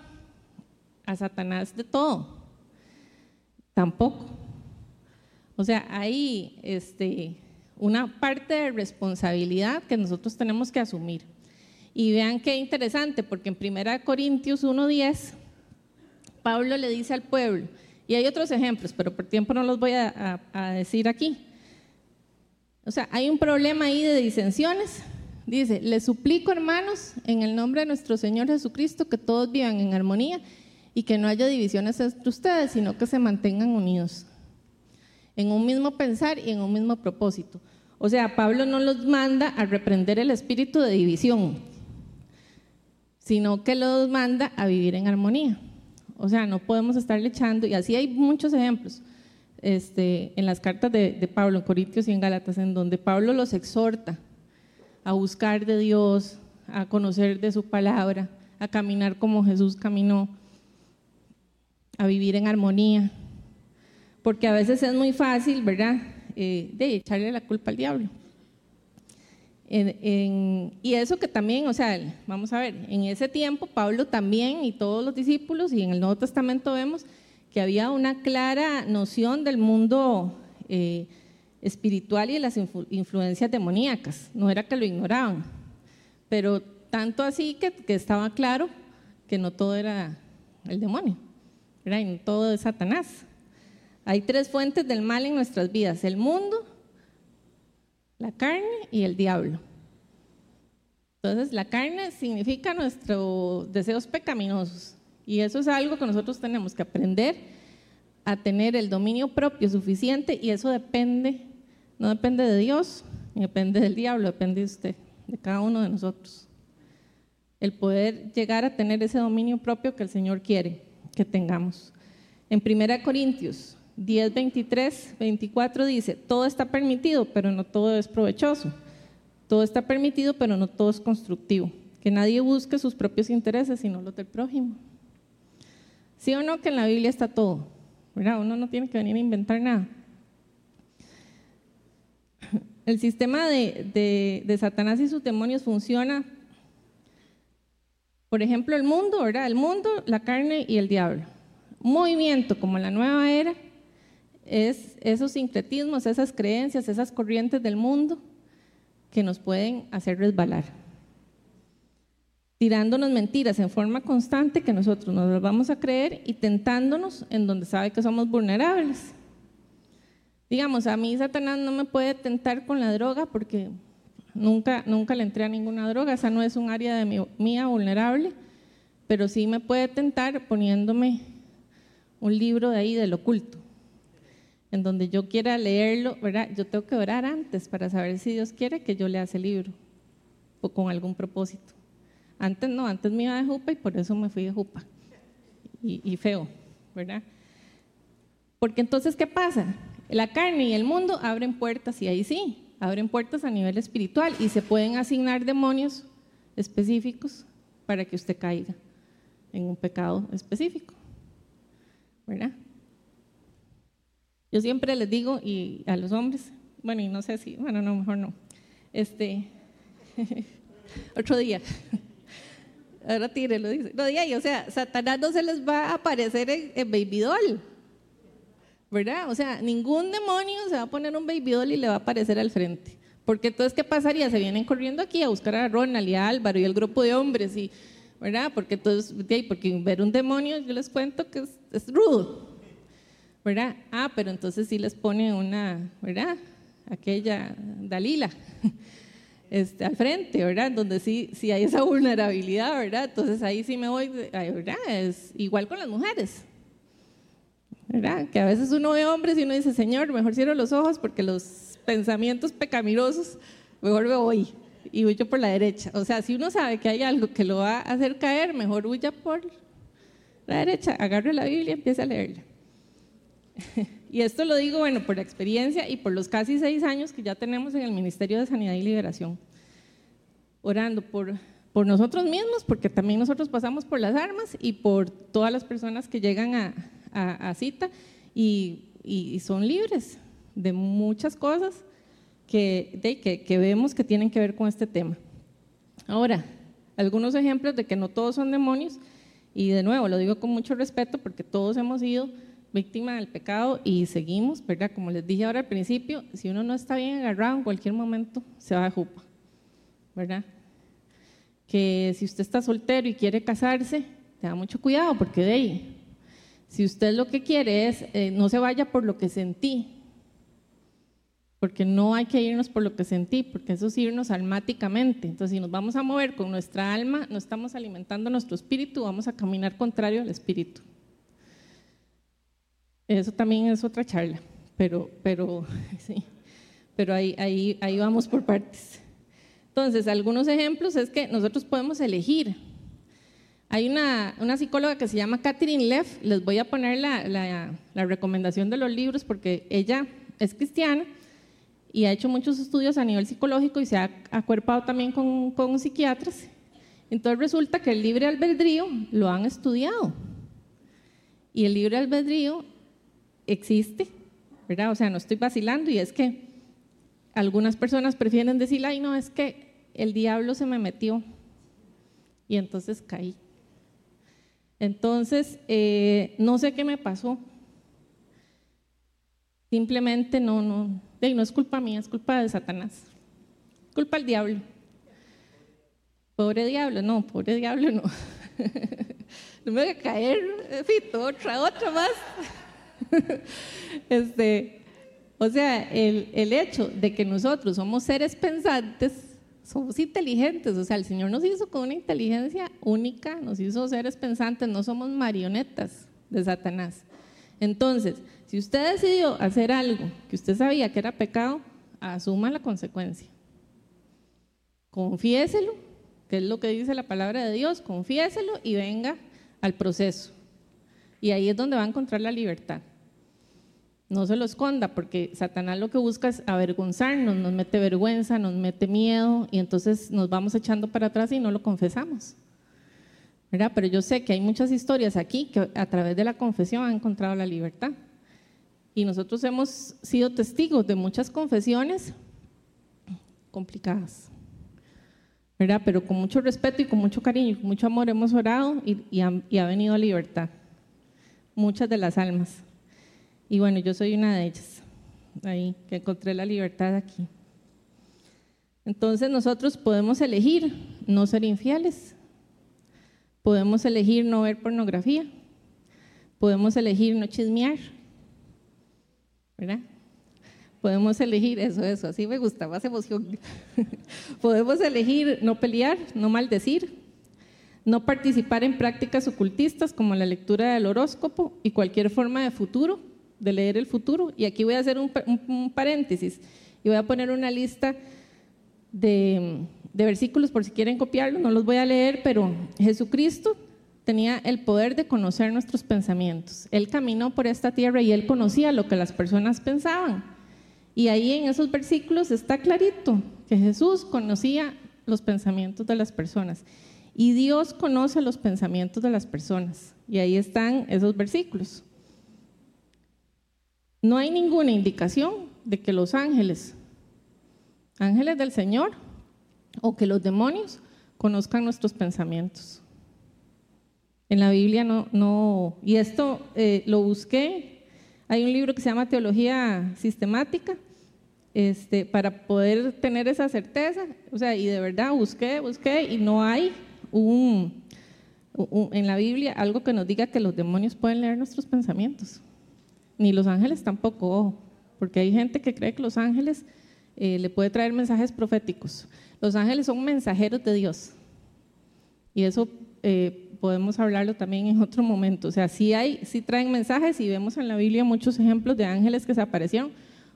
a Satanás de todo, tampoco. O sea, hay este, una parte de responsabilidad que nosotros tenemos que asumir. Y vean qué interesante, porque en 1 Corintios 1.10, Pablo le dice al pueblo, y hay otros ejemplos, pero por tiempo no los voy a, a decir aquí. O sea, hay un problema ahí de disensiones. Dice, les suplico hermanos, en el nombre de nuestro Señor Jesucristo, que todos vivan en armonía y que no haya divisiones entre ustedes, sino que se mantengan unidos en un mismo pensar y en un mismo propósito. O sea, Pablo no los manda a reprender el espíritu de división, sino que los manda a vivir en armonía. O sea, no podemos estarle echando, y así hay muchos ejemplos este, en las cartas de, Pablo, en Corintios y en Gálatas, en donde Pablo los exhorta a buscar de Dios, a conocer de su palabra, a caminar como Jesús caminó, a vivir en armonía. Porque a veces es muy fácil, ¿verdad?, eh, de echarle la culpa al diablo y eso que también, o sea, vamos a ver, en ese tiempo Pablo también y todos los discípulos y en el Nuevo Testamento vemos que había una clara noción del mundo eh, espiritual y de las influencias demoníacas, no era que lo ignoraban, pero tanto así que, que estaba claro que no todo era el demonio, ¿verdad? y todo es Satanás. Hay tres fuentes del mal en nuestras vidas, el mundo, la carne y el diablo. Entonces, la carne significa nuestros deseos pecaminosos. Y eso es algo que nosotros tenemos que aprender a tener el dominio propio suficiente y eso depende, no depende de Dios, ni depende del diablo, depende de usted, de cada uno de nosotros. El poder llegar a tener ese dominio propio que el Señor quiere que tengamos. En 1 Corintios 10, 23, 24 dice, todo está permitido, pero no todo es provechoso. Todo está permitido, pero no todo es constructivo. Que nadie busque sus propios intereses, sino los del prójimo. ¿Sí o no que en la Biblia está todo? Uno no tiene que venir a inventar nada. El sistema de, de Satanás y sus demonios funciona, por ejemplo, el mundo, ¿verdad? El mundo, la carne y el diablo. Movimiento como la nueva era es esos sincretismos, esas creencias, esas corrientes del mundo que nos pueden hacer resbalar. Tirándonos mentiras en forma constante que nosotros nos las vamos a creer y tentándonos en donde sabe que somos vulnerables. Digamos, a mí Satanás no me puede tentar con la droga porque nunca, nunca le entré a ninguna droga, esa no es un área de mía vulnerable, pero sí me puede tentar poniéndome un libro de ahí del oculto en donde yo quiera leerlo, ¿verdad? Yo tengo que orar antes para saber si Dios quiere que yo lea ese libro o con algún propósito. Antes no, antes me iba de jupa y por eso me fui de jupa. Y, feo, ¿verdad? Porque entonces, ¿qué pasa? La carne y el mundo abren puertas y ahí sí, abren puertas a nivel espiritual y se pueden asignar demonios específicos para que usted caiga en un pecado específico, ¿verdad? Yo siempre les digo, y a los hombres, bueno, y no sé si, bueno, no, mejor no. Este, otro día. Ahora lo dice. No, diga, o sea, Satanás no se les va a aparecer en, Baby Doll. ¿Verdad? O sea, ningún demonio se va a poner un Baby Doll y le va a aparecer al frente. Porque entonces, ¿qué pasaría? Se vienen corriendo aquí a buscar a Ronald y a Álvaro y el grupo de hombres, y, ¿verdad? Porque entonces, porque ver un demonio, yo les cuento que es, es rudo. Ah, pero entonces sí les pone una, ¿verdad? Aquella Dalila este, al frente, ¿verdad? Donde sí, sí hay esa vulnerabilidad, ¿verdad? Entonces ahí sí me voy, ¿verdad? Es igual con las mujeres, ¿verdad? Que a veces uno ve hombres y uno dice, Señor, mejor cierro los ojos porque los pensamientos pecaminosos, mejor me voy y huyo por la derecha. O sea, si uno sabe que hay algo que lo va a hacer caer, mejor huya por la derecha, agarre la Biblia y empiece a leerla. Y esto lo digo, bueno, por la experiencia y por los casi seis años que ya tenemos en el Ministerio de Sanidad y Liberación, orando por, por nosotros mismos, porque también nosotros pasamos por las armas y por todas las personas que llegan a, cita y, y, son libres de muchas cosas que, que, vemos que tienen que ver con este tema. Ahora, algunos ejemplos de que no todos son demonios, y de nuevo lo digo con mucho respeto porque todos hemos sido víctimas del pecado y seguimos, ¿verdad? Como les dije ahora al principio, si uno no está bien agarrado en cualquier momento se va de jupa, ¿verdad? Que si usted está soltero y quiere casarse, tenga mucho cuidado porque de ahí, si usted lo que quiere es, eh, no se vaya por lo que sentí, porque no hay que irnos por lo que sentí, porque eso es irnos almáticamente. Entonces, si nos vamos a mover con nuestra alma, no estamos alimentando nuestro espíritu, vamos a caminar contrario al espíritu. Eso también es otra charla, pero, pero, sí, pero ahí, ahí, ahí vamos por partes. Entonces, algunos ejemplos es que nosotros podemos elegir. Hay una, una psicóloga que se llama Catherine Leff, les voy a poner la, la, la recomendación de los libros porque ella es cristiana y ha hecho muchos estudios a nivel psicológico y se ha acuerpado también con, con psiquiatras. Entonces resulta que el libre albedrío lo han estudiado. Y el libre albedrío existe, ¿verdad? O sea, no estoy vacilando y es que algunas personas prefieren decir, ay, no, es que el diablo se me metió y entonces caí. Entonces, eh, no sé qué me pasó. Simplemente no, no, no es culpa mía, es culpa de Satanás. Culpa del diablo. Pobre diablo, no, pobre diablo no. no me voy a caer, fito, otra, otra más. este, o sea, el, el hecho de que nosotros somos seres pensantes, somos inteligentes, o sea, el Señor nos hizo con una inteligencia única, nos hizo seres pensantes, no somos marionetas de Satanás. Entonces, si usted decidió hacer algo que usted sabía que era pecado, asuma la consecuencia. Confiéselo, que es lo que dice la palabra de Dios, confiéselo y venga al proceso. Y ahí es donde va a encontrar la libertad. No se lo esconda, porque Satanás lo que busca es avergonzarnos, nos mete vergüenza, nos mete miedo, y entonces nos vamos echando para atrás y no lo confesamos. Pero yo sé que hay muchas historias aquí que a través de la confesión han encontrado la libertad. Y nosotros hemos sido testigos de muchas confesiones complicadas, ¿verdad? Pero con mucho respeto y con mucho cariño y con mucho amor hemos orado y, ha, venido a libertad. Muchas de las almas. Y bueno, yo soy una de ellas, ahí, que encontré la libertad aquí. Entonces nosotros podemos elegir no ser infieles, podemos elegir no ver pornografía, podemos elegir no chismear, ¿verdad? Podemos elegir eso, eso, así me gusta, más emoción. Podemos elegir no pelear, no maldecir, no participar en prácticas ocultistas como la lectura del horóscopo y cualquier forma de futuro, de leer el futuro. Y aquí voy a hacer un, paréntesis y voy a poner una lista de, versículos por si quieren copiarlo, no los voy a leer, pero Jesucristo tenía el poder de conocer nuestros pensamientos. Él caminó por esta tierra y él conocía lo que las personas pensaban. Y ahí en esos versículos está clarito que Jesús conocía los pensamientos de las personas. Y Dios conoce los pensamientos de las personas. Y ahí están esos versículos. No hay ninguna indicación de que los ángeles, ángeles del Señor, o que los demonios conozcan nuestros pensamientos. En la Biblia no, no y esto eh, lo busqué, hay un libro que se llama Teología Sistemática, este, para poder tener esa certeza, o sea, y de verdad busqué, busqué, y no hay un, en la Biblia algo que nos diga que los demonios pueden leer nuestros pensamientos, ni los ángeles tampoco, porque hay gente que cree que los ángeles eh, le puede traer mensajes proféticos. Los ángeles son mensajeros de Dios, y eso eh, podemos hablarlo también en otro momento. O sea, sí, hay, sí traen mensajes y vemos en la Biblia muchos ejemplos de ángeles que se aparecieron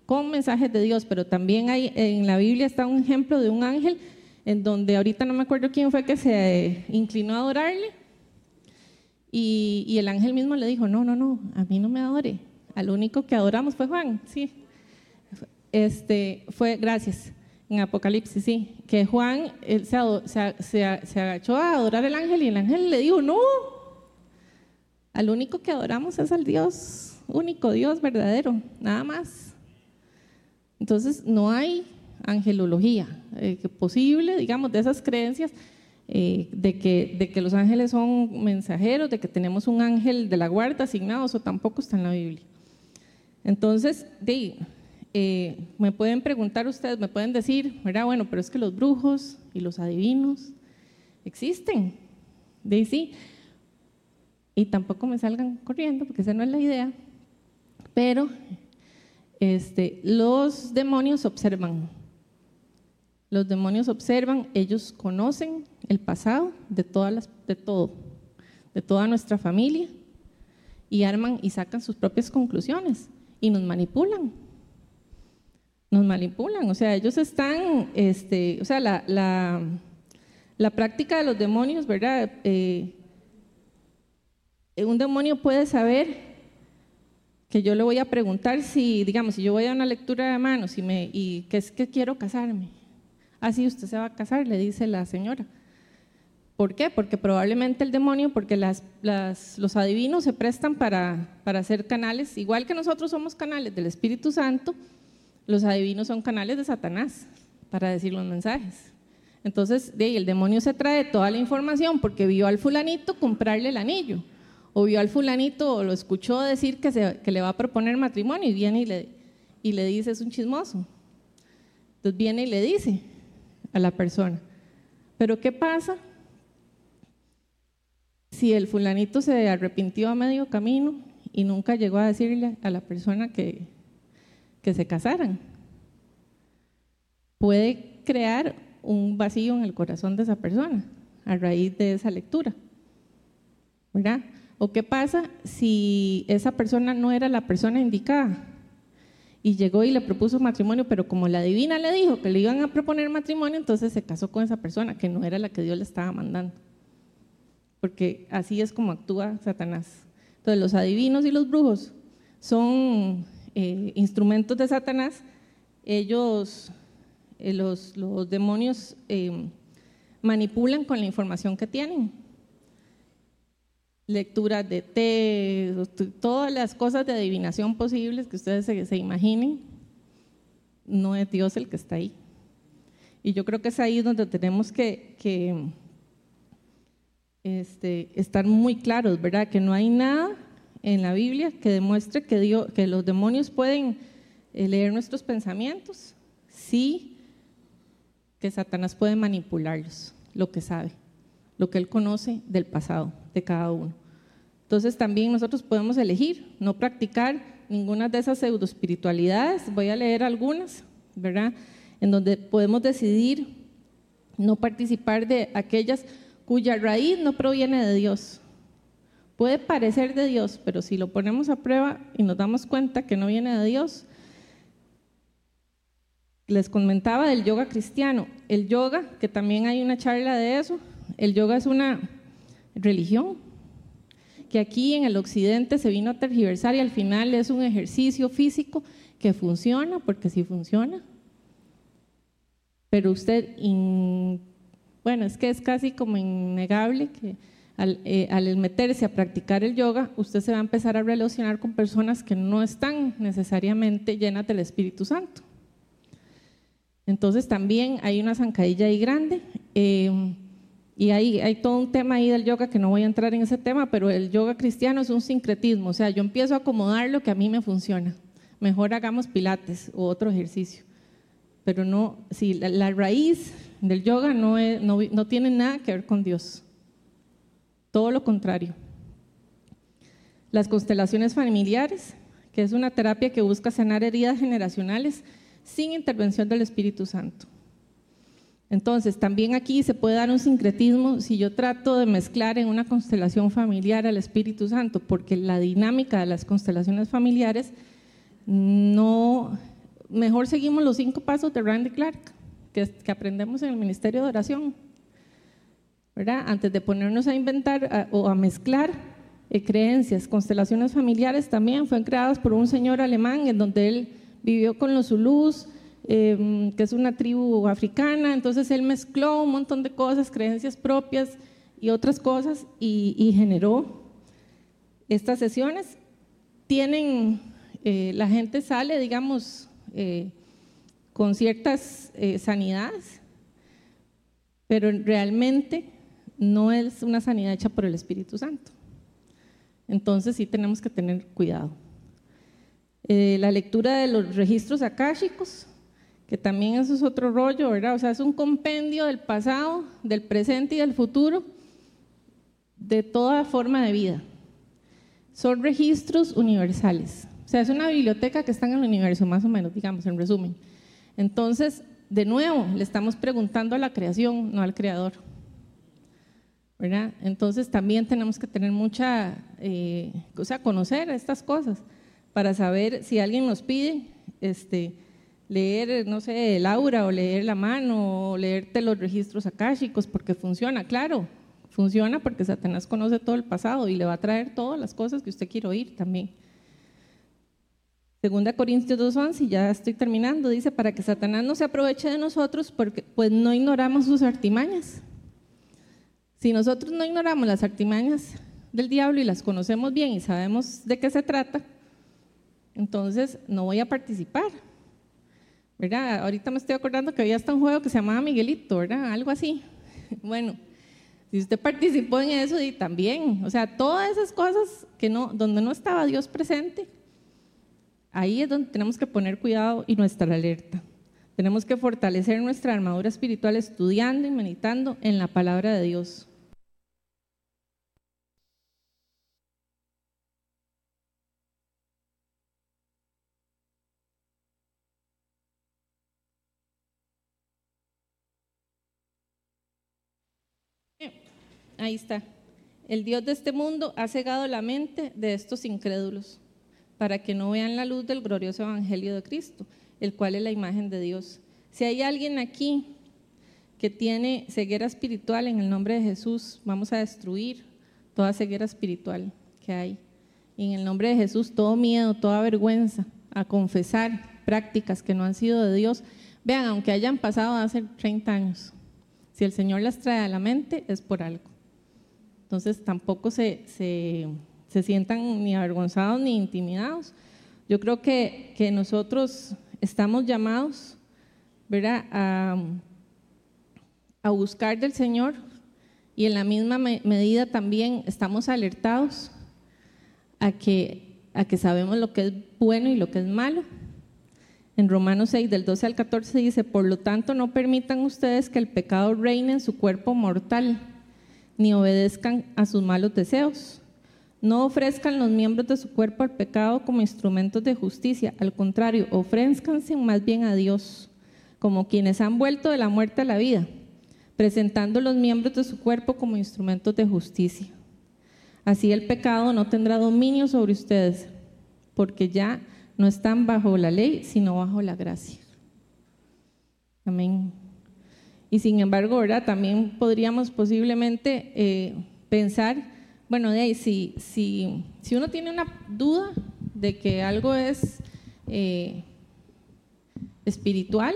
con mensajes de Dios, pero también hay en la Biblia está un ejemplo de un ángel en donde ahorita no me acuerdo quién fue que se inclinó a adorarle y, y el ángel mismo le dijo, no, no, no, a mí no me adore, al único que adoramos fue Juan, sí. Este, fue, gracias en Apocalipsis, sí, que Juan se, agachó a adorar al ángel y el ángel le dijo, no, al único que adoramos es al Dios, único Dios verdadero, nada más. Entonces no hay angelología, eh, posible, digamos, de esas creencias eh, de, que, de que los ángeles son mensajeros, de que tenemos un ángel de la guarda asignado, eso tampoco está en la Biblia. Entonces, de, eh, me pueden preguntar ustedes, me pueden decir, ¿verdad? Bueno, pero es que los brujos y los adivinos existen. De sí. Y tampoco me salgan corriendo, porque esa no es la idea. Pero este, los demonios observan. Los demonios observan, ellos conocen el pasado de, todas las, de todo, de toda nuestra familia, y arman y sacan sus propias conclusiones y nos manipulan. Nos manipulan, o sea, ellos están, este, o sea, la, la, práctica de los demonios, ¿verdad? Eh, un demonio puede saber que yo le voy a preguntar si, digamos, si yo voy a una lectura de manos y, me, y que es que quiero casarme. Ah, usted se va a casar, le dice la señora. ¿Por qué? Porque probablemente el demonio, porque las, los adivinos se prestan para, para hacer canales, igual que nosotros somos canales del Espíritu Santo, los adivinos son canales de Satanás para decir los mensajes. Entonces, de ahí, el demonio se trae toda la información porque vio al fulanito comprarle el anillo o vio al fulanito o lo escuchó decir que, se, que le va a proponer matrimonio y viene y le, y le dice, es un chismoso. Entonces viene y le dice a la persona, pero ¿qué pasa si el fulanito se arrepintió a medio camino y nunca llegó a decirle a la persona que, que se casaran? Puede crear un vacío en el corazón de esa persona a raíz de esa lectura. ¿Verdad? ¿O qué pasa si esa persona no era la persona indicada? Y llegó y le propuso matrimonio, pero como la divina le dijo que le iban a proponer matrimonio, entonces se casó con esa persona que no era la que Dios le estaba mandando. Porque así es como actúa Satanás. Entonces los adivinos y los brujos son eh, instrumentos de Satanás. Ellos, eh, los, los, demonios, eh, manipulan con la información que tienen lecturas de té, todas las cosas de adivinación posibles que ustedes se, imaginen, no es Dios el que está ahí. Y yo creo que es ahí donde tenemos que, este, estar muy claros, ¿verdad? Que no hay nada en la Biblia que demuestre que, Dios, que los demonios pueden eh, leer nuestros pensamientos, sí que Satanás puede manipularlos, lo que sabe, lo que él conoce del pasado de cada uno. Entonces también nosotros podemos elegir no practicar ninguna de esas pseudo espiritualidades. Voy a leer algunas, ¿verdad? En donde podemos decidir no participar de aquellas cuya raíz no proviene de Dios. Puede parecer de Dios, pero si lo ponemos a prueba y nos damos cuenta que no viene de Dios, les comentaba del yoga cristiano. El yoga, que también hay una charla de eso, el yoga es una religión, que aquí en el occidente se vino a tergiversar y al final es un ejercicio físico que funciona, porque sí funciona. Pero usted, bueno, es que es casi como innegable que al, eh, meterse a practicar el yoga, usted se va a empezar a relacionar con personas que no están necesariamente llenas del Espíritu Santo. Entonces también hay una zancadilla ahí grande. Eh, y hay, hay todo un tema ahí del yoga que no voy a entrar en ese tema, pero el yoga cristiano es un sincretismo, o sea, yo empiezo a acomodar lo que a mí me funciona. Mejor hagamos pilates o otro ejercicio. Pero no, si la, raíz del yoga no, no, no tiene nada que ver con Dios. Todo lo contrario. Las constelaciones familiares, que es una terapia que busca sanar heridas generacionales sin intervención del Espíritu Santo. Entonces, también aquí se puede dar un sincretismo si yo trato de mezclar en una constelación familiar al Espíritu Santo, porque la dinámica de las constelaciones familiares no, mejor seguimos los cinco pasos de Randy Clark, que, aprendemos en el Ministerio de Oración, ¿verdad? Antes de ponernos a inventar o a mezclar eh, creencias, constelaciones familiares también fueron creadas por un señor alemán en donde él vivió con los zulús, Em, que es una tribu africana, entonces él mezcló un montón de cosas, creencias propias y otras cosas y, generó estas sesiones. Tienen, eh, la gente sale, digamos, eh, con ciertas eh, sanidades, pero realmente no es una sanidad hecha por el Espíritu Santo. Entonces sí tenemos que tener cuidado. Eh, la lectura de los registros akáshicos, que también eso es otro rollo, ¿verdad? O sea, es un compendio del pasado, del presente y del futuro, de toda forma de vida. Son registros universales. O sea, es una biblioteca que está en el universo, más o menos, digamos, en resumen. Entonces, de nuevo, le estamos preguntando a la creación, no al creador. Entonces también tenemos que tener mucha, eh, o sea, conocer estas cosas para saber si alguien nos pide este, leer, no sé, el aura o leer la mano o leerte los registros akáshicos porque funciona, claro, funciona porque Satanás conoce todo el pasado y le va a traer todas las cosas que usted quiere oír también. Segunda Corintios 2.11, ya estoy terminando, dice, para que Satanás no se aproveche de nosotros porque pues no ignoramos sus artimañas. Si nosotros no ignoramos las artimañas del diablo y las conocemos bien y sabemos de qué se trata, entonces no voy a participar. ¿Verdad? Ahorita me estoy acordando que había hasta un juego que se llamaba Miguelito, ¿verdad? Algo así. Bueno, si usted participó en eso y también, o sea, todas esas cosas que no, donde no estaba Dios presente, ahí es donde tenemos que poner cuidado y nuestra alerta. Tenemos que fortalecer nuestra armadura espiritual estudiando y meditando en la palabra de Dios. Ahí está. El Dios de este mundo ha cegado la mente de estos incrédulos para que no vean la luz del glorioso Evangelio de Cristo, el cual es la imagen de Dios. Si hay alguien aquí que tiene ceguera espiritual en el nombre de Jesús, vamos a destruir toda ceguera espiritual que hay. En el nombre de Jesús, todo miedo, toda vergüenza, a confesar prácticas que no han sido de Dios. Vean, aunque hayan pasado hace 30 años, si el Señor las trae a la mente, es por algo. Entonces tampoco se, sientan ni avergonzados ni intimidados. Yo creo que, nosotros estamos llamados ¿verdad? A, buscar del Señor y en la misma medida también estamos alertados a que, a que sabemos lo que es bueno y lo que es malo. En Romanos 6, del 12 al 14 dice, por lo tanto no permitan ustedes que el pecado reine en su cuerpo mortal ni obedezcan a sus malos deseos. No ofrezcan los miembros de su cuerpo al pecado como instrumentos de justicia, al contrario, ofrézcanse más bien a Dios, como quienes han vuelto de la muerte a la vida, presentando los miembros de su cuerpo como instrumentos de justicia. Así el pecado no tendrá dominio sobre ustedes, porque ya no están bajo la ley, sino bajo la gracia. Amén. Y sin embargo, ¿verdad? También podríamos posiblemente eh, pensar, bueno, de ahí, si, si, si, uno tiene una duda de que algo es eh, espiritual,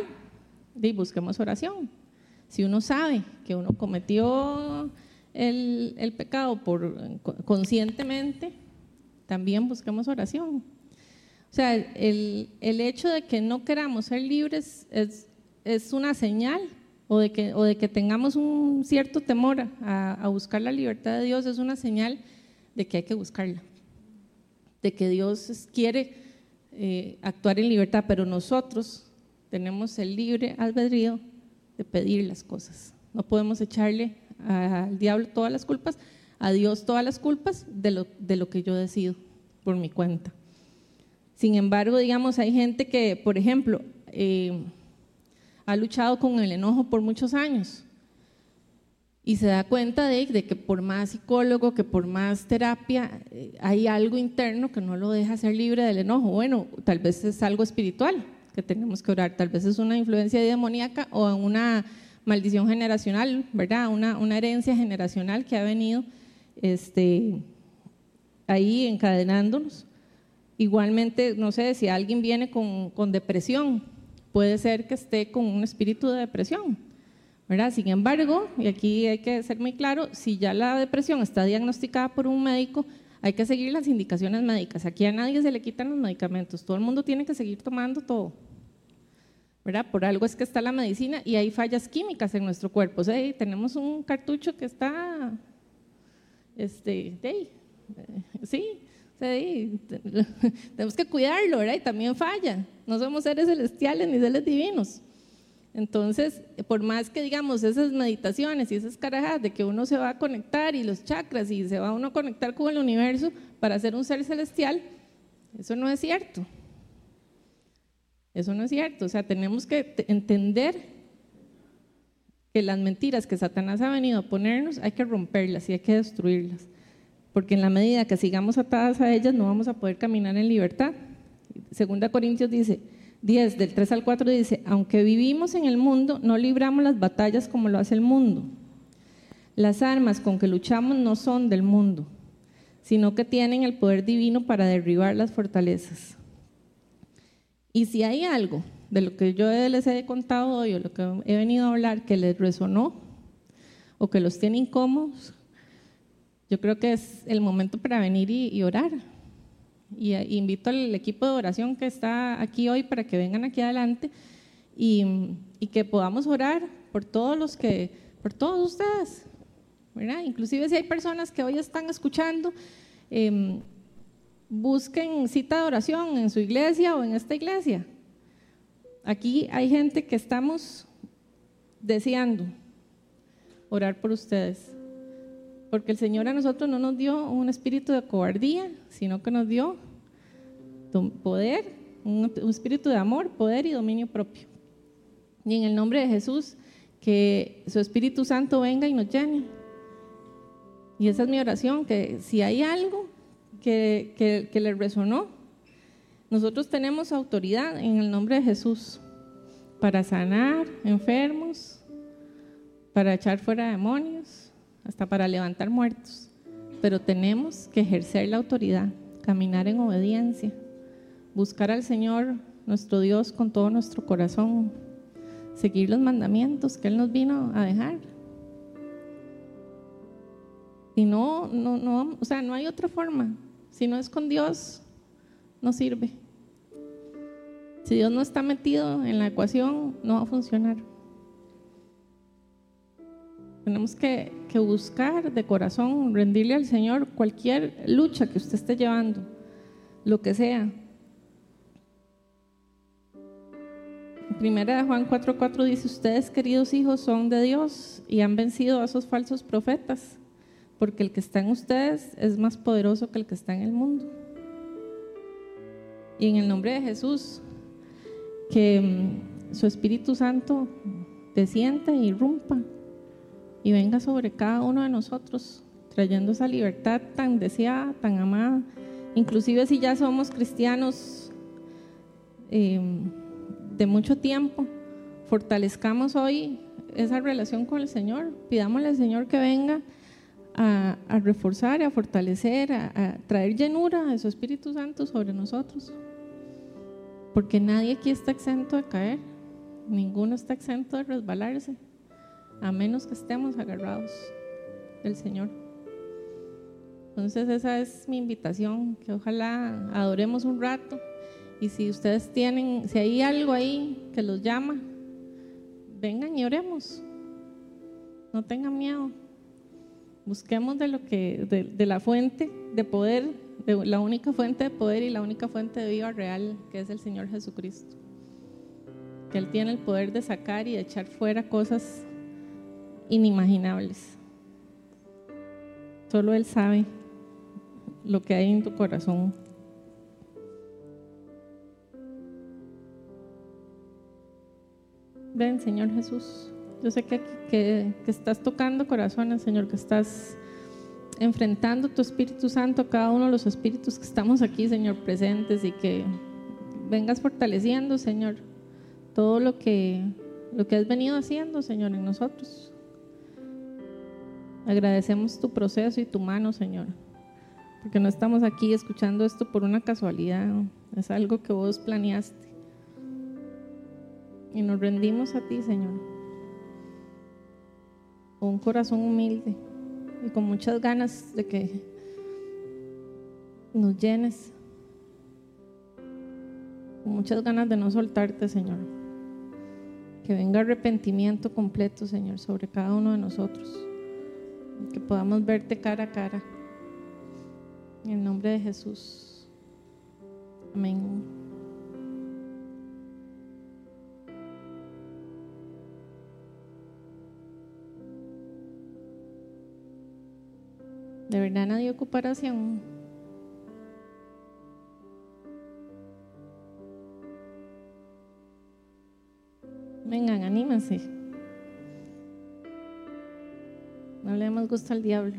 de, busquemos oración. Si uno sabe que uno cometió el, el pecado por, conscientemente, también busquemos oración. O sea, el, el, hecho de que no queramos ser libres es, es una señal o de que, o de que tengamos un cierto temor a, buscar la libertad de Dios es una señal de que hay que buscarla, de que Dios quiere eh, actuar en libertad, pero nosotros tenemos el libre albedrío de pedir las cosas. No podemos echarle al diablo todas las culpas, a Dios todas las culpas de lo, de lo que yo decido por mi cuenta. Sin embargo, digamos, hay gente que, por ejemplo, eh, ha luchado con el enojo por muchos años y se da cuenta de, que por más psicólogo, que por más terapia, eh, hay algo interno que no lo deja ser libre del enojo. Bueno, tal vez es algo espiritual que tenemos que orar, tal vez es una influencia demoníaca o una maldición generacional, ¿verdad? Una, herencia generacional que ha venido este, ahí encadenándonos. Igualmente, no sé, si alguien viene con depresión, puede ser que esté con un espíritu de depresión. ¿verdad? Sin embargo, y aquí hay que ser muy claro, si ya la depresión está diagnosticada por un médico, hay que seguir las indicaciones médicas. Aquí a nadie se le quitan los medicamentos, todo el mundo tiene que seguir tomando todo. ¿verdad? Por algo es que está la medicina y hay fallas químicas en nuestro cuerpo. Tenemos un cartucho que está, este, de, sí, tenemos que cuidarlo, ¿verdad? Y también falla. No somos seres celestiales ni seres divinos. Entonces, por más que digamos esas meditaciones y esas carajas de que uno se va a conectar y los chakras y se va uno a conectar con el universo para ser un ser celestial, eso no es cierto. Eso no es cierto. O sea, tenemos que entender que las mentiras que Satanás ha venido a ponernos hay que romperlas y hay que destruirlas. Porque en la medida que sigamos atadas a ellas no vamos a poder caminar en libertad. Segunda Corintios dice, 10 del 3 al 4 dice, aunque vivimos en el mundo, no libramos las batallas como lo hace el mundo. Las armas con que luchamos no son del mundo, sino que tienen el poder divino para derribar las fortalezas. Y si hay algo de lo que yo les he contado hoy o lo que he venido a hablar que les resonó o que los tiene incómodos, yo creo que es el momento para venir y, orar. Y, invito al equipo de oración que está aquí hoy para que vengan aquí adelante y, que podamos orar por todos los que, por todos ustedes. ¿verdad? Inclusive si hay personas que hoy están escuchando, em, busquen cita de oración en su iglesia o en esta iglesia. Aquí hay gente que estamos deseando orar por ustedes, porque el Señor a nosotros no nos dio un espíritu de cobardía, sino que nos dio poder, un, espíritu de amor, poder y dominio propio. Y en el nombre de Jesús, que su Espíritu Santo venga y nos llene. Y esa es mi oración, que si hay algo que, le resonó. Nosotros tenemos autoridad en el nombre de Jesús para sanar enfermos, para echar fuera demonios, hasta para levantar muertos. Pero tenemos que ejercer la autoridad, caminar en obediencia, buscar al Señor, nuestro Dios, con todo nuestro corazón, seguir los mandamientos que Él nos vino a dejar. Y no, no, no, o sea, no hay otra forma. Si no es con Dios, no sirve. Si Dios no está metido en la ecuación, no va a funcionar. Tenemos que, buscar de corazón, rendirle al Señor cualquier lucha que usted esté llevando, lo que sea. Primera de Juan 4:4 dice, ustedes queridos hijos son de Dios y han vencido a esos falsos profetas porque el que está en ustedes es más poderoso que el que está en el mundo. Y en el nombre de Jesús, que mm, su Espíritu Santo descienda y irrumpa y venga sobre cada uno de nosotros, trayendo esa libertad tan deseada, tan amada. Inclusive si ya somos cristianos em, de mucho tiempo, fortalezcamos hoy esa relación con el Señor, pidámosle al Señor que venga a, reforzar, a fortalecer, a, traer llenura de su Espíritu Santo sobre nosotros. Porque nadie aquí está exento de caer, ninguno está exento de resbalarse, a menos que estemos agarrados del Señor. Entonces esa es mi invitación, que ojalá adoremos un rato y si ustedes tienen, si hay algo ahí que los llama, vengan y oremos. No tengan miedo. Busquemos de lo que, de, la fuente de poder, de la única fuente de poder y la única fuente de vida real, que es el Señor Jesucristo. Que Él tiene el poder de sacar y de echar fuera cosas inimaginables. Solo Él sabe lo que hay en tu corazón. Ven, Señor Jesús. Yo sé que, que, estás tocando corazones, Señor, que estás enfrentando tu Espíritu Santo cada uno de los espíritus que estamos aquí, Señor, presentes y que vengas fortaleciendo, Señor, todo lo que, lo que has venido haciendo, Señor, en nosotros. Agradecemos tu proceso y tu mano, Señor, porque no estamos aquí escuchando esto por una casualidad, es algo que vos planeaste. Y nos rendimos a ti, Señor con un corazón humilde y con muchas ganas de que nos llenes, con muchas ganas de no soltarte, Señor. Que venga arrepentimiento completo, Señor, sobre cada uno de nosotros. Que podamos verte cara a cara. En el nombre de Jesús. Amén. De verdad nadie ocupa oración. Vengan, anímense. No le demos gusto al diablo.